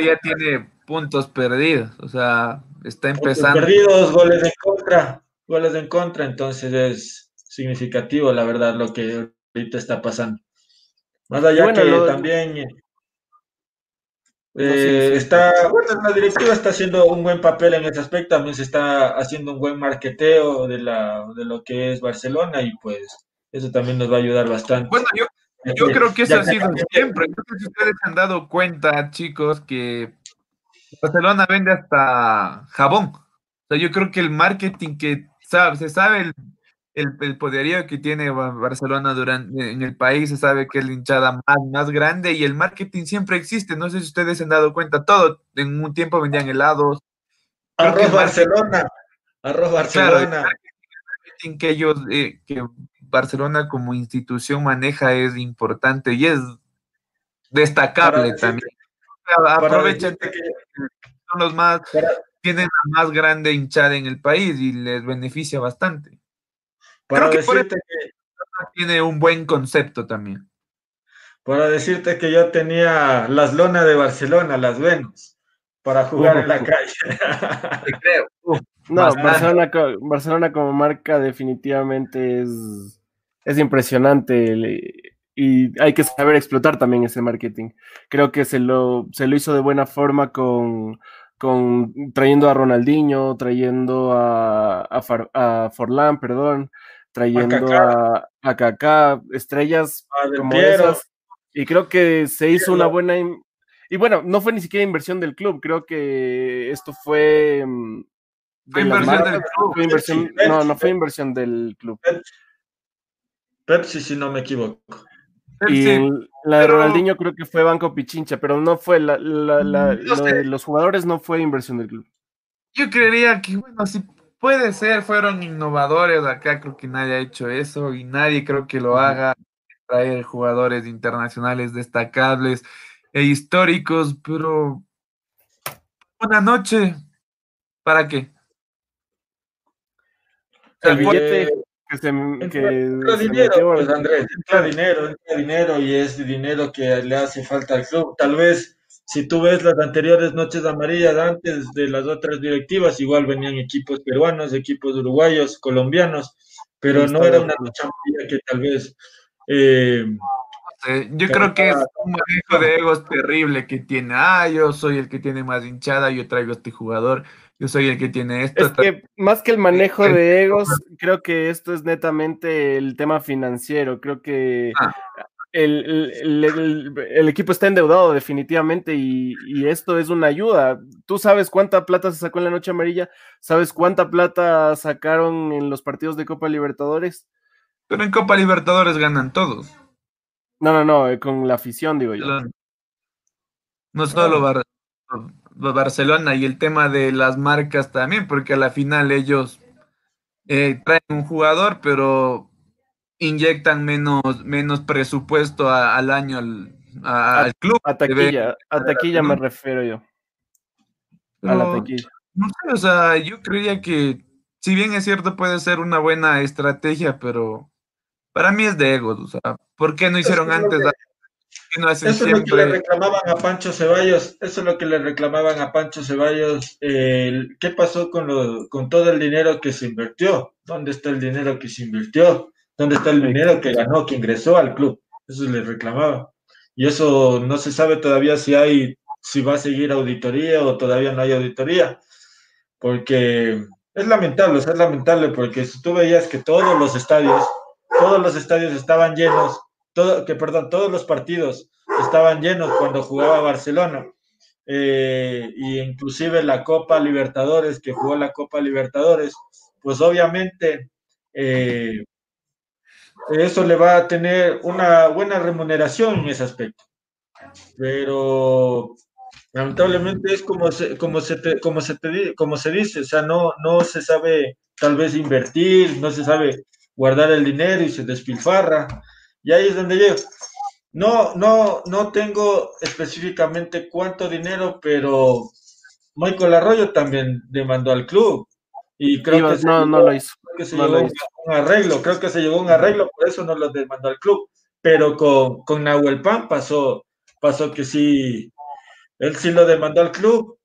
ya tiene puntos perdidos, o sea, está empezando. perdidos, goles en contra, goles en contra, entonces es significativo, la verdad, lo que ahorita está pasando. Más allá que también eh, está, bueno, la directiva está haciendo un buen papel en ese aspecto, también se está haciendo un buen marqueteo de, la, de lo que es Barcelona y pues eso también nos va a ayudar bastante. Bueno, yo, yo creo que eso ha sido siempre. No sé si ustedes han dado cuenta, chicos, que Barcelona vende hasta jabón. O sea, yo creo que el marketing que sabe, se sabe el, poderío que tiene Barcelona durante, en el país, se sabe que es la hinchada más, más grande y el marketing siempre existe. No sé si ustedes se han dado cuenta, todo. En un tiempo vendían helados. Arroz Barcelona. Arroz Barcelona. marketing que ellos, eh, que Barcelona como institución maneja es importante y es destacable también. Aprovechen que son los más, tienen la más grande hinchada en el país y les beneficia bastante. Creo que por que tiene un buen concepto también. Para decirte que yo tenía las lonas de Barcelona, las Venus, para jugar en la calle. creo. no, Barcelona, Barcelona como marca definitivamente es es impresionante y hay que saber explotar también ese marketing. Creo que se lo, se lo hizo de buena forma con, con trayendo a Ronaldinho, trayendo a, a, Forlán, perdón, trayendo a, a Kaká, estrellas como esas. Y creo que se hizo una buena... Y bueno, no fue ni siquiera inversión del club, creo que esto fue... Fue inversión del club. no, no fue inversión del club. Pepsi, si no me equivoco. y la de Ronaldinho creo que fue Banco Pichincha, pero no fue la, los jugadores no fue inversión del club. Yo creería que, bueno, si puede ser, fueron innovadores acá, creo que nadie ha hecho eso y nadie creo que lo haga, traer jugadores internacionales destacables e históricos, pero una noche, ¿para qué? El billete, que se, que dinero, pues Andrés, entra dinero, entra dinero y es dinero que le hace falta al club. Tal vez si tú ves las anteriores noches amarillas antes de las otras directivas, igual venían equipos peruanos, equipos uruguayos, colombianos, pero no era una noche amarilla que tal vez... Eh, yo creo que es un manejo de egos terrible que tiene. Ah, yo soy el que tiene más hinchada, yo traigo a este jugador yo soy el que tiene esto. Es que más que el manejo de egos, creo que esto es netamente el tema financiero. Creo que ah. El, equipo está endeudado definitivamente y, esto es una ayuda. Tú sabes cuánta plata se sacó en la noche amarilla, sabes cuánta plata sacaron en los partidos de Copa Libertadores. Pero en Copa Libertadores ganan todos. No, no, no, eh, con la afición, digo yo. No solo. Barcelona y el tema de las marcas también, porque a la final ellos eh, traen un jugador, pero inyectan menos, menos presupuesto al año al, club. A taquilla, a taquilla me refiero yo. a la taquilla. No sé, o sea, yo creía que, si bien es cierto, puede ser una buena estrategia, pero para mí es de egos, o sea, ¿por qué no hicieron antes? eso es lo que le reclamaban a Pancho Ceballos, eso es lo que le reclamaban a Pancho Ceballos. ¿Qué pasó con, con todo el dinero que se invirtió? ¿Dónde está el dinero que se invirtió? ¿Dónde está el dinero que ganó, que ingresó al club? Eso le reclamaba. Y eso no se sabe todavía si hay, si va a seguir auditoría o todavía no hay auditoría. Porque es lamentable, es lamentable porque si tú veías que todos los estadios, todos los estadios estaban llenos, todo, que perdón, todos los partidos estaban llenos cuando jugaba Barcelona. Eh, y inclusive la Copa Libertadores, que jugó la Copa Libertadores, pues obviamente eh, eso le va a tener una buena remuneración en ese aspecto. Pero lamentablemente es como se, como se, como se, como se dice, o sea, no, no se sabe tal vez invertir, no se sabe guardar el dinero y se despilfarra. Y ahí es donde llego. No, no, no tengo específicamente cuánto dinero, pero Michael Arroyo también demandó al club. Y creo que no, no lo hizo. Que se llegó un arreglo, creo que se llegó un arreglo, por eso no lo demandó al club. Pero con, con Nahuel Pan pasó, pasó que sí, él sí lo demandó al club,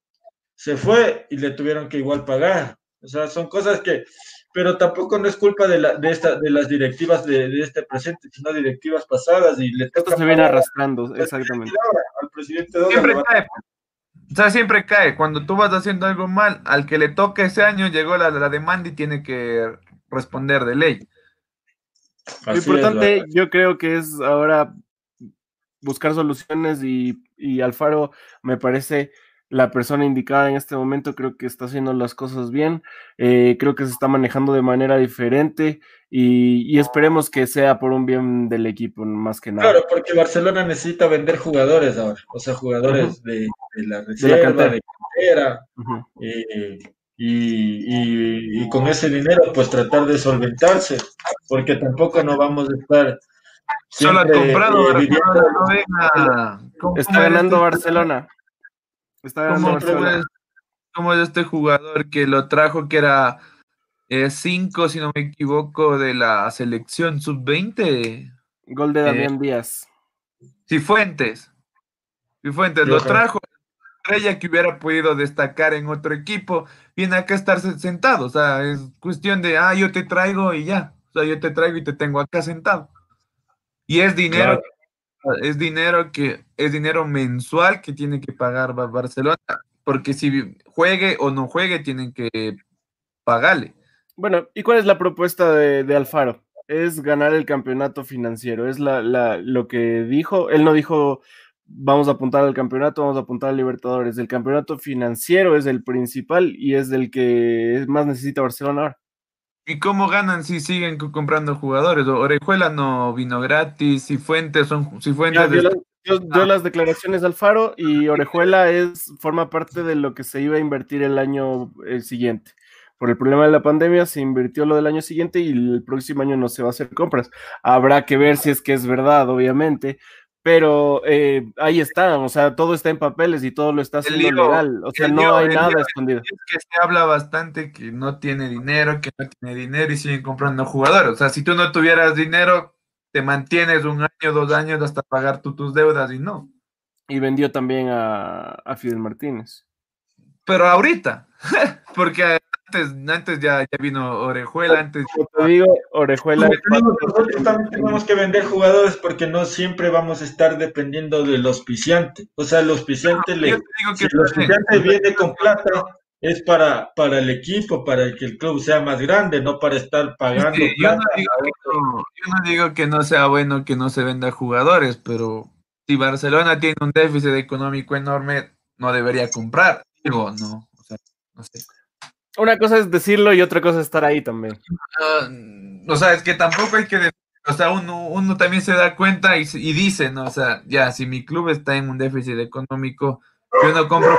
se fue y le tuvieron que igual pagar. O sea, son cosas que, pero tampoco no es culpa de, la, de, esta, de las directivas de, este presente, sino directivas pasadas y le Esto se viene arrastrando, exactamente. Al presidente siempre cae, o sea, siempre cae. Cuando tú vas haciendo algo mal, al que le toca ese año llegó la, la demanda y tiene que responder de ley. Lo importante, yo creo que es ahora buscar soluciones y, y Alfaro me parece la persona indicada en este momento, creo que está haciendo las cosas bien, eh, creo que se está manejando de manera diferente y, esperemos que sea por un bien del equipo, más que nada. Claro, porque Barcelona necesita vender jugadores ahora, o sea, jugadores de, la reserva, de, cantera, eh, y, con ese dinero pues tratar de solventarse, porque tampoco no vamos a estar... Solo ha comprado, eh, Está ganando Barcelona. Está ¿Cómo, es, este jugador que lo trajo que era 5, eh, si no me equivoco, de la selección sub-20? Gol de Damián eh, Díaz. Cifuentes. Cifuentes lo trajo. Estrella que hubiera podido destacar en otro equipo, viene acá a estar sentado. O sea, es cuestión de, ah, yo te traigo y ya. O sea, yo te traigo y te tengo acá sentado. Y es dinero es dinero que es dinero mensual que tiene que pagar Barcelona, porque si juegue o no juegue tienen que pagarle. Bueno, ¿y cuál es la propuesta de, Alfaro? Es ganar el campeonato financiero, es la, lo que dijo, él no dijo vamos a apuntar al campeonato, vamos a apuntar al Libertadores, el campeonato financiero es el principal y es del que más necesita Barcelona ahora. ¿Y cómo ganan si siguen comprando jugadores? Orejuela no vino gratis, si Fuentes son si Fuentes yo, ah. las declaraciones de Alfaro y Orejuela es forma parte de lo que se iba a invertir el año el siguiente. Por el problema de la pandemia se invirtió lo del año siguiente y el próximo año no se va a hacer compras. Habrá que ver si es que es verdad, obviamente, pero eh, ahí está, o sea, todo está en papeles y todo lo está haciendo legal, o sea, no hay nada escondido. Es que se habla bastante que no tiene dinero, que no tiene dinero y siguen comprando jugadores, o sea, si tú no tuvieras dinero, te mantienes un año, dos años hasta pagar tus deudas y no. Y vendió también a, a Fidel Martínez. Pero ahorita, [laughs] porque antes, antes ya, ya vino Orejuela, antes. te digo, Orejuela. Nosotros también tenemos que vender jugadores porque no siempre vamos a estar dependiendo del auspiciante. O sea, el auspiciante le. Si el auspiciante viene con plata, es para, para el equipo, para que el club sea más grande, no para estar pagando. yo, no digo que no, yo no digo que no sea bueno que no se venda jugadores, pero si Barcelona tiene un déficit económico enorme, no debería comprar. Digo, no, o sea, no sé. Una cosa es decirlo y otra cosa es estar ahí también. Ah, o sea, es que tampoco hay que o sea, uno, uno también se da cuenta y, y, dice, ¿no? O sea, ya, si mi club está en un déficit económico, yo no compro,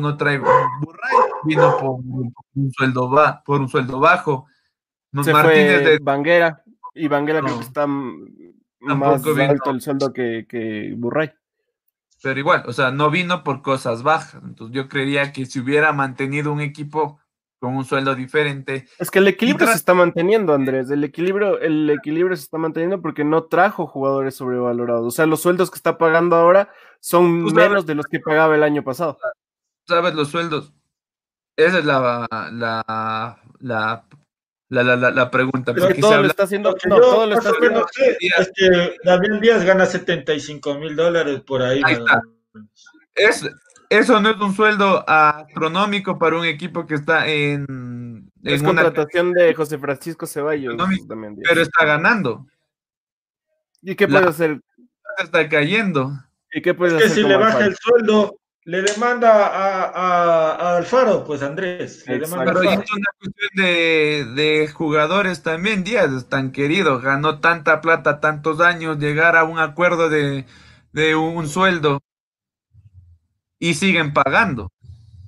no traigo. Burray vino por, un sueldo va, por un sueldo bajo. Se Martínez fue de Banguera, y Banguera creo que está más alto el sueldo que, que Burray. Pero igual, o sea, no vino por cosas bajas. Entonces yo creería que si hubiera mantenido un equipo con un sueldo diferente. Es que el equilibrio se está manteniendo, Andrés. El equilibrio, el equilibrio se está manteniendo porque no trajo jugadores sobrevalorados. O sea, los sueldos que está pagando ahora son menos de los que pagaba el año pasado. Sabes, los sueldos. Esa es la, la, la, la, la, pregunta. todo lo está haciendo. No, todo lo está haciendo. es que David Díaz gana 75 mil dólares por ahí. ahí está. Es, eso no es un sueldo astronómico para un equipo que está en. es contratación de José Francisco Ceballos. pero está ganando. ¿Y qué puede hacer? Está cayendo. ¿Y qué puede es que si le baja el sueldo, le demanda a, Alfaro, pues Andrés. Le demanda pero es una cuestión de, de, jugadores también. Díaz es tan querido, ganó tanta plata tantos años, llegar a un acuerdo de, de un sueldo y siguen pagando.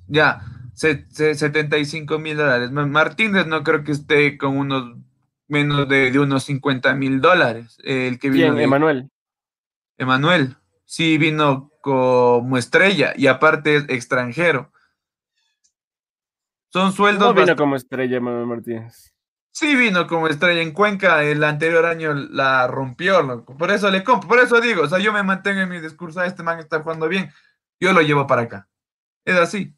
Ya, 75 mil dólares. Martínez no creo que esté con unos menos de, unos 50 mil dólares. El que vino. Emanuel. Emanuel. Sí, vino como estrella y aparte es extranjero. Son sueldos. No vino como estrella Emanuel Martínez. Sí vino como estrella en Cuenca, el anterior año la rompió, por eso le compro, por eso digo, o sea, yo me mantengo en mi discurso, ah, este man está jugando bien, yo lo llevo para acá. Es así.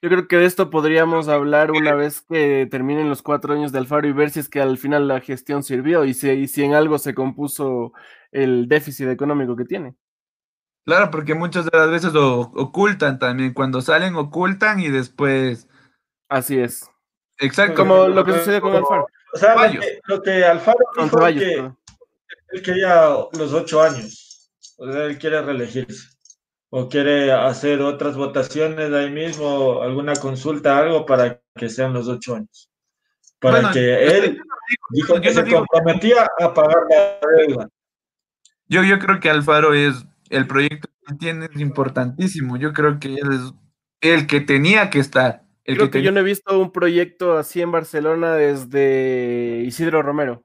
Yo creo que de esto podríamos hablar una vez que terminen los cuatro años de Alfaro y ver si es que al final la gestión sirvió y si, si en algo se compuso el déficit económico que tiene. Claro, porque muchas de las veces lo ocultan también. Cuando salen, ocultan y después. Así es. Exacto. Como lo que sucede con Alfaro. O sea, lo que, Alfaro dijo que él quería los ocho años. O sea, él quiere reelegirse o quiere hacer otras votaciones ahí mismo, alguna consulta, algo para que sean los ocho años. Para que él dijo que se comprometía a pagar la deuda. Yo, yo creo que Alfaro es el proyecto que tiene es importantísimo. Yo creo que él es el que tenía que estar. El creo que, yo no he visto un proyecto así en Barcelona desde Isidro Romero.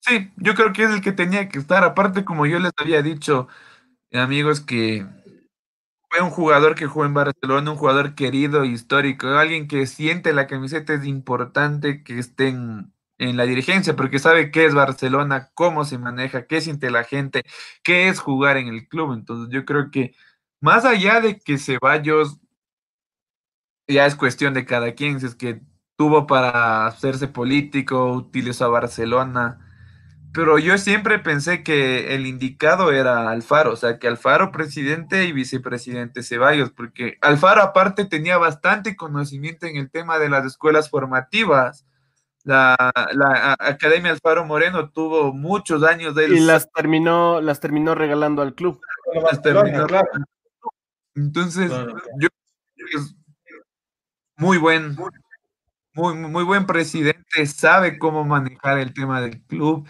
Sí, yo creo que es el que tenía que estar. Aparte, como yo les había dicho, amigos, que fue un jugador que jugó en Barcelona, un jugador querido, histórico, alguien que siente la camiseta es importante que esté en, la dirigencia, porque sabe qué es Barcelona, cómo se maneja, qué siente la gente, qué es jugar en el club. Entonces yo creo que más allá de que Ceballos ya es cuestión de cada quien, si es que tuvo para hacerse político, utilizó a Barcelona, pero yo siempre pensé que el indicado era Alfaro, o sea, que Alfaro presidente y vicepresidente Ceballos, porque Alfaro aparte tenía bastante conocimiento en el tema de las escuelas formativas. La, Academia Alfaro Moreno tuvo muchos años de Y las terminó, las terminó regalando al club. Entonces, yo es muy buen, muy, muy buen presidente, sabe cómo manejar el tema del club.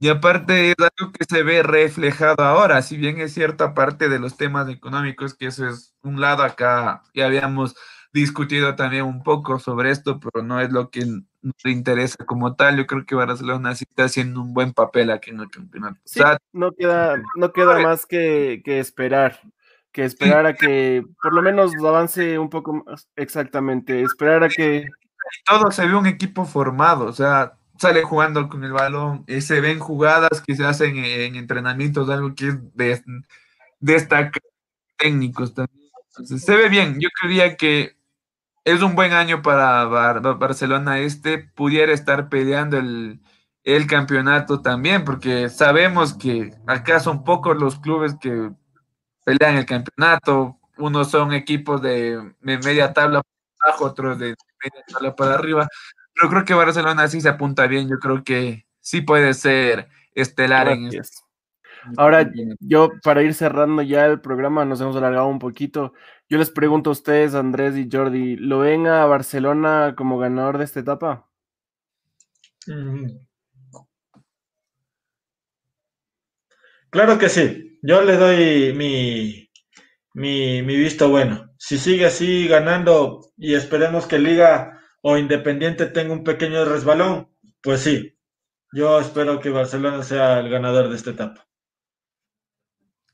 Y aparte es algo que se ve reflejado ahora, si bien es cierta parte de los temas económicos, que eso es un lado acá, ya habíamos discutido también un poco sobre esto, pero no es lo que nos interesa como tal. Yo creo que Barcelona sí está haciendo un buen papel aquí en el campeonato. no queda, no queda más que, que esperar, que esperar a que por lo menos avance un poco más exactamente, esperar a que... Todo se ve un equipo formado, o sea, sale jugando con el balón, eh, se ven jugadas que se hacen en, entrenamientos, algo que es de, destacar técnicos también. se ve bien. Yo creía que es un buen año para Barcelona este, pudiera estar peleando el, el campeonato también, porque sabemos que acá son pocos los clubes que pelean el campeonato, unos son equipos de media tabla abajo, otros de media para arriba. Pero creo que Barcelona sí se apunta bien. Yo creo que sí puede ser estelar en este. Ahora, yo para ir cerrando ya el programa, nos hemos alargado un poquito. Yo les pregunto a ustedes, Andrés y Jordi, ¿lo ven a Barcelona como ganador de esta etapa? Mm. Claro que sí. Yo le doy mi, mi, mi visto bueno. Si sigue así ganando y esperemos que Liga o Independiente tenga un pequeño resbalón, pues sí. Yo espero que Barcelona sea el ganador de esta etapa.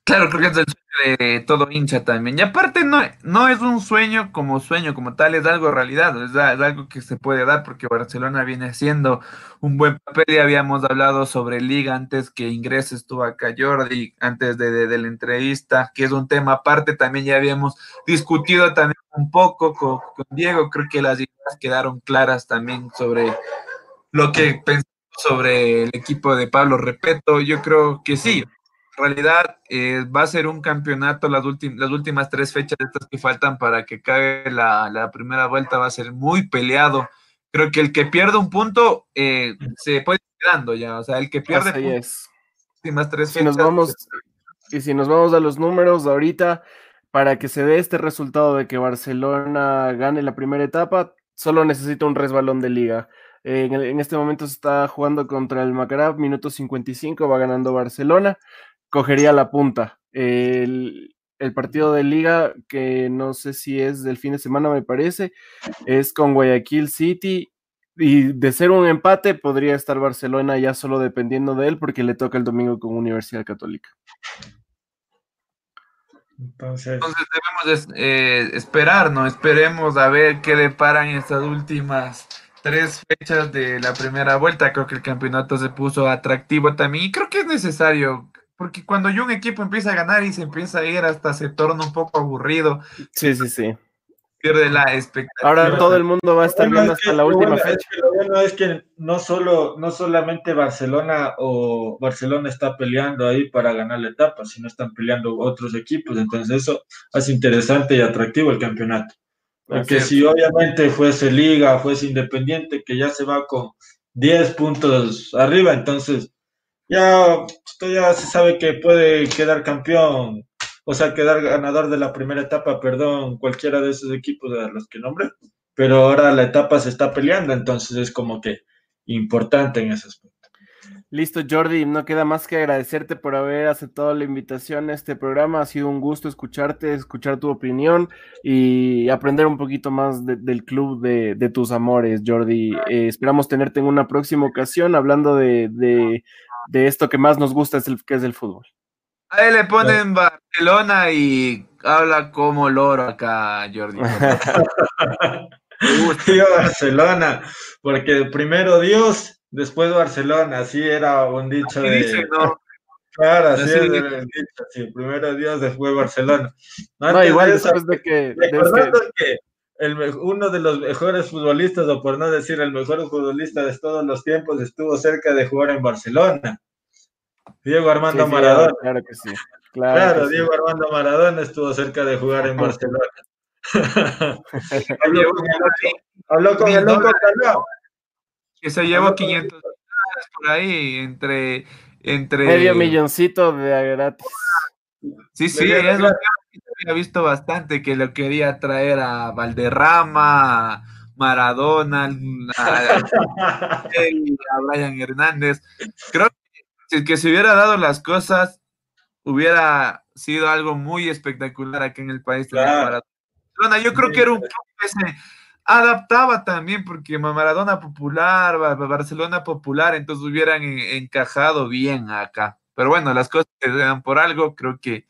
Claro, creo que es el sueño de todo hincha también. Y aparte no, no es un sueño como sueño, como tal, es algo realidad, es, algo que se puede dar porque Barcelona viene haciendo un buen papel. Ya habíamos hablado sobre Liga antes que ingrese, estuvo acá Jordi, antes de, de, la entrevista, que es un tema aparte. También ya habíamos discutido también un poco con, con Diego. Creo que las ideas quedaron claras también sobre lo que pensamos sobre el equipo de Pablo Repeto. Yo creo que sí, realidad eh, va a ser un campeonato, las, las últimas tres fechas estas que faltan para que cae la, primera vuelta va a ser muy peleado. Creo que el que pierde un punto eh, se puede ir quedando ya, o sea, el que pierde puntos, últimas tres si Nos vamos, y si nos vamos a los números ahorita, para que se dé este resultado de que Barcelona gane la primera etapa, solo necesita un resbalón de liga. en, este momento se está jugando contra el Macará, minuto 55, va ganando Barcelona cogería la punta. El, partido de liga, que no sé si es del fin de semana, me parece, es con Guayaquil City. Y de ser un empate, podría estar Barcelona ya solo dependiendo de él, porque le toca el domingo con Universidad Católica. Entonces, debemos eh, esperar, ¿no? Esperemos a ver qué deparan estas últimas tres fechas de la primera vuelta. Creo que el campeonato se puso atractivo también y creo que es necesario porque cuando yo un equipo empieza a ganar y se empieza a ir hasta se torna un poco aburrido. Sí, sí, sí. Pierde la expectativa. Ahora todo el mundo va a estar viendo hasta la última fecha. lo bueno es que no solo, no solamente Barcelona o Barcelona está peleando ahí para ganar la etapa, sino están peleando otros equipos. Entonces eso hace interesante y atractivo el campeonato. Porque si obviamente fuese Liga, fuese Independiente, que ya se va con 10 puntos arriba, entonces ya, ya se sabe que puede quedar campeón, o sea, quedar ganador de la primera etapa, perdón, cualquiera de esos equipos de los que nombre, pero ahora la etapa se está peleando, entonces es como que importante en ese aspecto. Listo, Jordi, no queda más que agradecerte por haber aceptado la invitación a este programa. Ha sido un gusto escucharte, escuchar tu opinión y aprender un poquito más del club de, tus amores, Jordi. Eh, esperamos tenerte en una próxima ocasión hablando de, de esto que más nos gusta, es el, que es el fútbol. Ahí le ponen Barcelona y habla como loro acá, Jordi. [laughs] Tío Barcelona, porque primero Dios, después Barcelona, así era un dicho de... Claro, así, es el dicho, sí, primero Dios, después Barcelona. no, igual después de que... que el, uno de los mejores futbolistas, o por no decir el mejor futbolista de todos los tiempos, estuvo cerca de jugar en Barcelona. Diego Armando Maradona. Claro que sí. Claro, Diego Armando Maradona estuvo cerca de jugar en Barcelona. [laughs] habló con el loco Que se llevó 500 por ahí entre, entre. Medio milloncito de gratis. Sí, sí, es lo que había visto bastante, que lo quería traer a Valderrama, Maradona, a, Brian Hernández. Creo que si se hubiera dado las cosas, hubiera sido algo muy espectacular aquí en el país. Maradona. Yo creo que era un club que se adaptaba también, porque Maradona popular, Barcelona popular, entonces hubieran encajado bien acá. Pero bueno, las cosas se dan por algo, creo que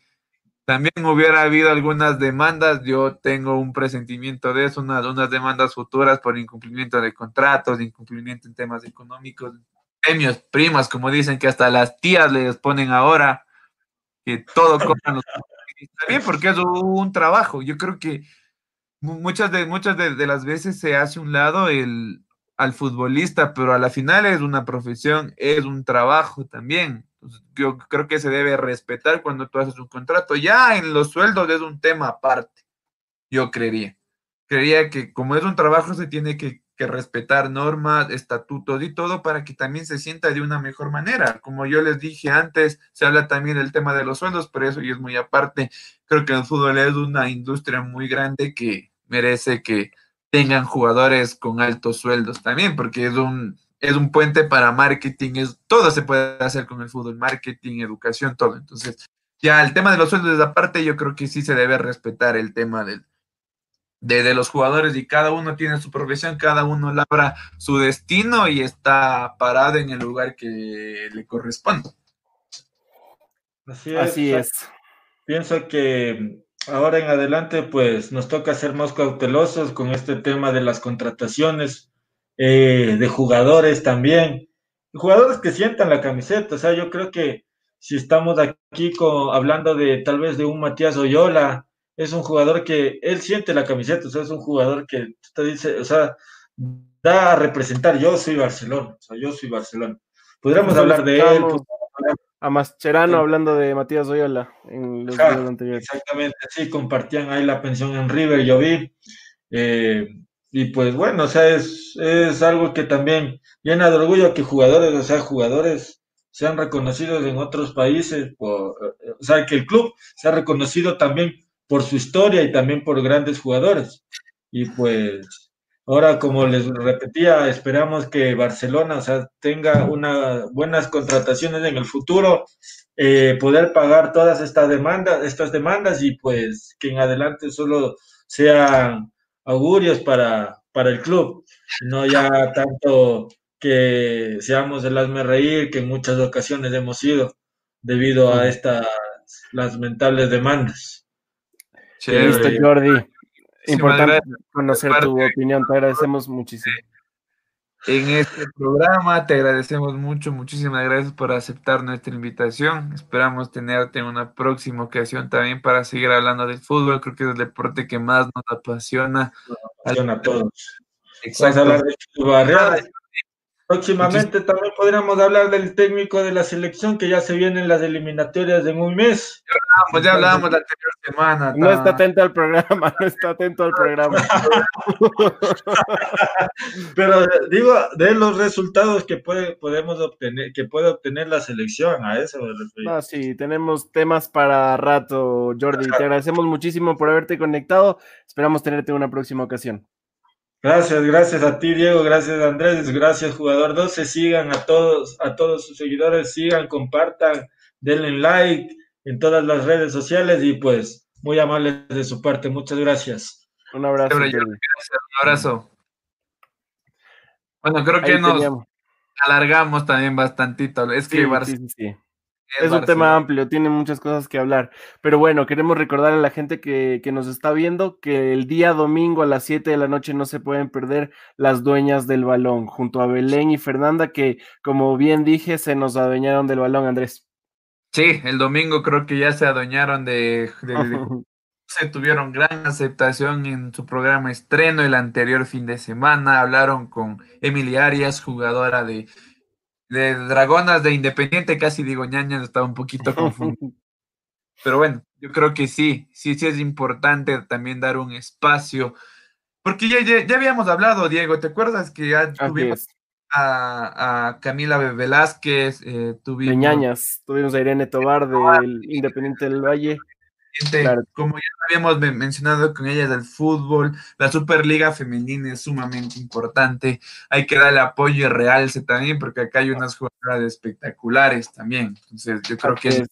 también hubiera habido algunas demandas, yo tengo un presentimiento de eso, unas, unas demandas futuras por incumplimiento de contratos, incumplimiento en temas económicos, premios, primas, como dicen que hasta las tías les ponen ahora, que todo cobran los... Está bien porque es un trabajo, yo creo que muchas de, muchas de, de las veces se hace un lado el, al futbolista, pero a la final es una profesión, es un trabajo también. Yo creo que se debe respetar cuando tú haces un contrato. Ya en los sueldos es un tema aparte, yo creería. creía que como es un trabajo se tiene que, respetar normas, estatutos y todo para que también se sienta de una mejor manera. Como yo les dije antes, se habla también del tema de los sueldos, pero eso y es muy aparte. Creo que el fútbol es una industria muy grande que merece que tengan jugadores con altos sueldos también, porque es un, es un puente para marketing, es, todo se puede hacer con el fútbol, marketing, educación, todo. Entonces, ya el tema de los sueldos aparte, yo creo que sí se debe respetar el tema del, de, los jugadores y cada uno tiene su profesión, cada uno labra su destino y está parado en el lugar que le corresponde. Así es. Así es. Pienso que ahora en adelante, pues nos toca ser más cautelosos con este tema de las contrataciones eh, de jugadores también. Jugadores que sientan la camiseta. O sea, yo creo que si estamos aquí con, hablando de tal vez de un Matías Oyola, es un jugador que él siente la camiseta, o sea, es un jugador que te dice, o sea, da a representar, yo soy Barcelona, o sea, yo soy Barcelona. Podríamos hablar de él. A Mascherano hablando de Matías Oyola en los días anteriores. Exactamente, sí, compartían ahí la pensión en River, yo vi. Eh, y pues bueno, o sea, es, es algo que también llena de orgullo que jugadores, o sea, jugadores sean reconocidos en otros países, por, o sea, que el club sea reconocido también por su historia y también por grandes jugadores. Y pues ahora, como les repetía, esperamos que Barcelona o sea, tenga unas buenas contrataciones en el futuro, eh, poder pagar todas estas demandas, estas demandas y pues que en adelante solo sean augurios para, para el club, no ya tanto que seamos el hazme reír, que en muchas ocasiones hemos sido debido a estas las mentales demandas. Listo, Jordi. Importante conocer tu opinión, te agradecemos muchísimo. En este programa te agradecemos mucho, muchísimas gracias por aceptar nuestra invitación. Esperamos tenerte en una próxima ocasión también para seguir hablando del fútbol. Creo que es el deporte que más nos apasiona. Nos apasiona a todos. Exacto. Vamos a hablar de Próximamente también podríamos hablar del técnico de la selección, que ya se vienen las eliminatorias en un mes. Ya hablamos, ya hablábamos la anterior semana. No está atento al programa, [laughs] no está atento al programa. [laughs] Pero digo, de los resultados que puede, podemos obtener, que puede obtener la selección, a eso No, sí, tenemos temas para rato, Jordi. Te agradecemos muchísimo por haberte conectado. Esperamos tenerte en una próxima ocasión. Gracias, gracias a ti, Diego, gracias Andrés, gracias jugador 12, sigan a todos, a todos sus seguidores, sigan, compartan, denle like en todas las redes sociales y pues muy amables de su parte, muchas gracias. Un abrazo. Gracias, un abrazo. Bueno, creo que nos alargamos también bastantito. Es que es un tema amplio, tiene muchas cosas que hablar. Pero bueno, queremos recordar a la gente que, nos está viendo que el día domingo a las 7 de la noche no se pueden perder las dueñas del balón, junto a Belén y Fernanda, que como bien dije, se nos adueñaron del balón, Andrés. Sí, el domingo creo que ya se adueñaron de, [laughs] se tuvieron gran aceptación en su programa estreno el anterior fin de semana. Hablaron con Emilia Arias, jugadora de de Dragonas de Independiente, casi digo ñaña, estaba un poquito [laughs] confundido. Pero bueno, yo creo que sí, sí, sí es importante también dar un espacio. Porque ya, ya, habíamos hablado, Diego, ¿te acuerdas que ya tuvimos a, Camila Velázquez, eh, tuvimos... De ñañas, tuvimos a Irene Tobar del Independiente del Valle. Como ya habíamos mencionado con ella del fútbol, la Superliga Femenina es sumamente importante. Hay que darle apoyo y realce también, porque acá hay unas jugadoras espectaculares también. Entonces, yo creo que es.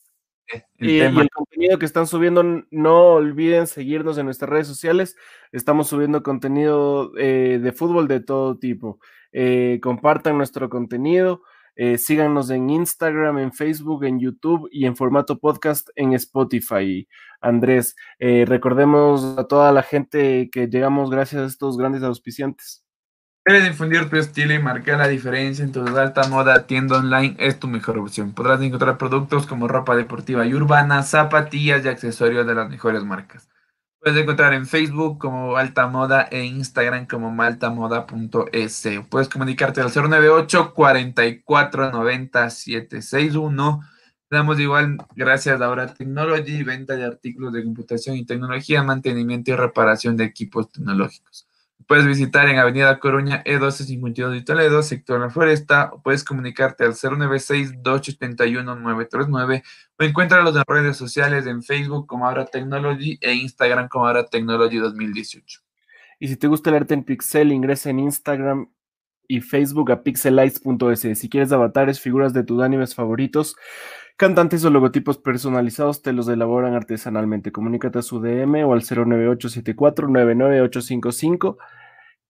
El, tema. el contenido que están subiendo, no olviden seguirnos en nuestras redes sociales. Estamos subiendo contenido eh, de fútbol de todo tipo. Eh, compartan nuestro contenido. Eh, síganos en Instagram, en Facebook, en YouTube y en formato podcast en Spotify. Andrés, eh, recordemos a toda la gente que llegamos gracias a estos grandes auspiciantes. Debes difundir tu estilo y marcar la diferencia en tu alta moda tienda online es tu mejor opción. Podrás encontrar productos como ropa deportiva y urbana, zapatillas y accesorios de las mejores marcas. Puedes encontrar en Facebook como Alta Moda e Instagram como maltamoda.es. Puedes comunicarte al 098 44 90 761. Damos igual gracias a Ahora Technology, venta de artículos de computación y tecnología, mantenimiento y reparación de equipos tecnológicos. Puedes visitar en Avenida Coruña E1252 de Toledo, sector La Floresta, o puedes comunicarte al 096-281-939 o encuéntralos en redes sociales en Facebook como Technology e Instagram como Ahora Technology 2018. Y si te gusta el arte en pixel, ingresa en Instagram y Facebook a pixelites.es. Si quieres avatares, figuras de tus animes favoritos, cantantes o logotipos personalizados, te los elaboran artesanalmente. Comunícate a su DM o al 09874-99855.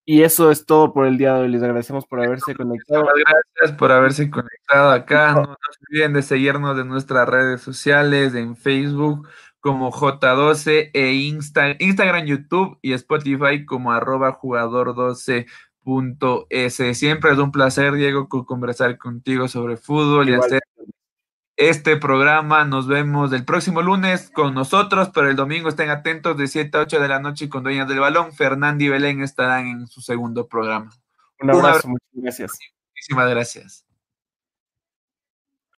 Y eso es todo por el día de hoy. Les agradecemos por haberse conectado. Gracias por haberse conectado acá. No, no se olviden de seguirnos en nuestras redes sociales, en Facebook como J12 e Instagram, YouTube y Spotify como arroba jugador 12 Siempre es un placer, Diego, conversar contigo sobre fútbol y hacer este programa. Nos vemos el próximo lunes con nosotros, pero el domingo estén atentos de 7 a 8 de la noche con Dueñas del Balón. Fernando y Belén estarán en su segundo programa. Un abrazo, muchas gracias. Muchísimas gracias.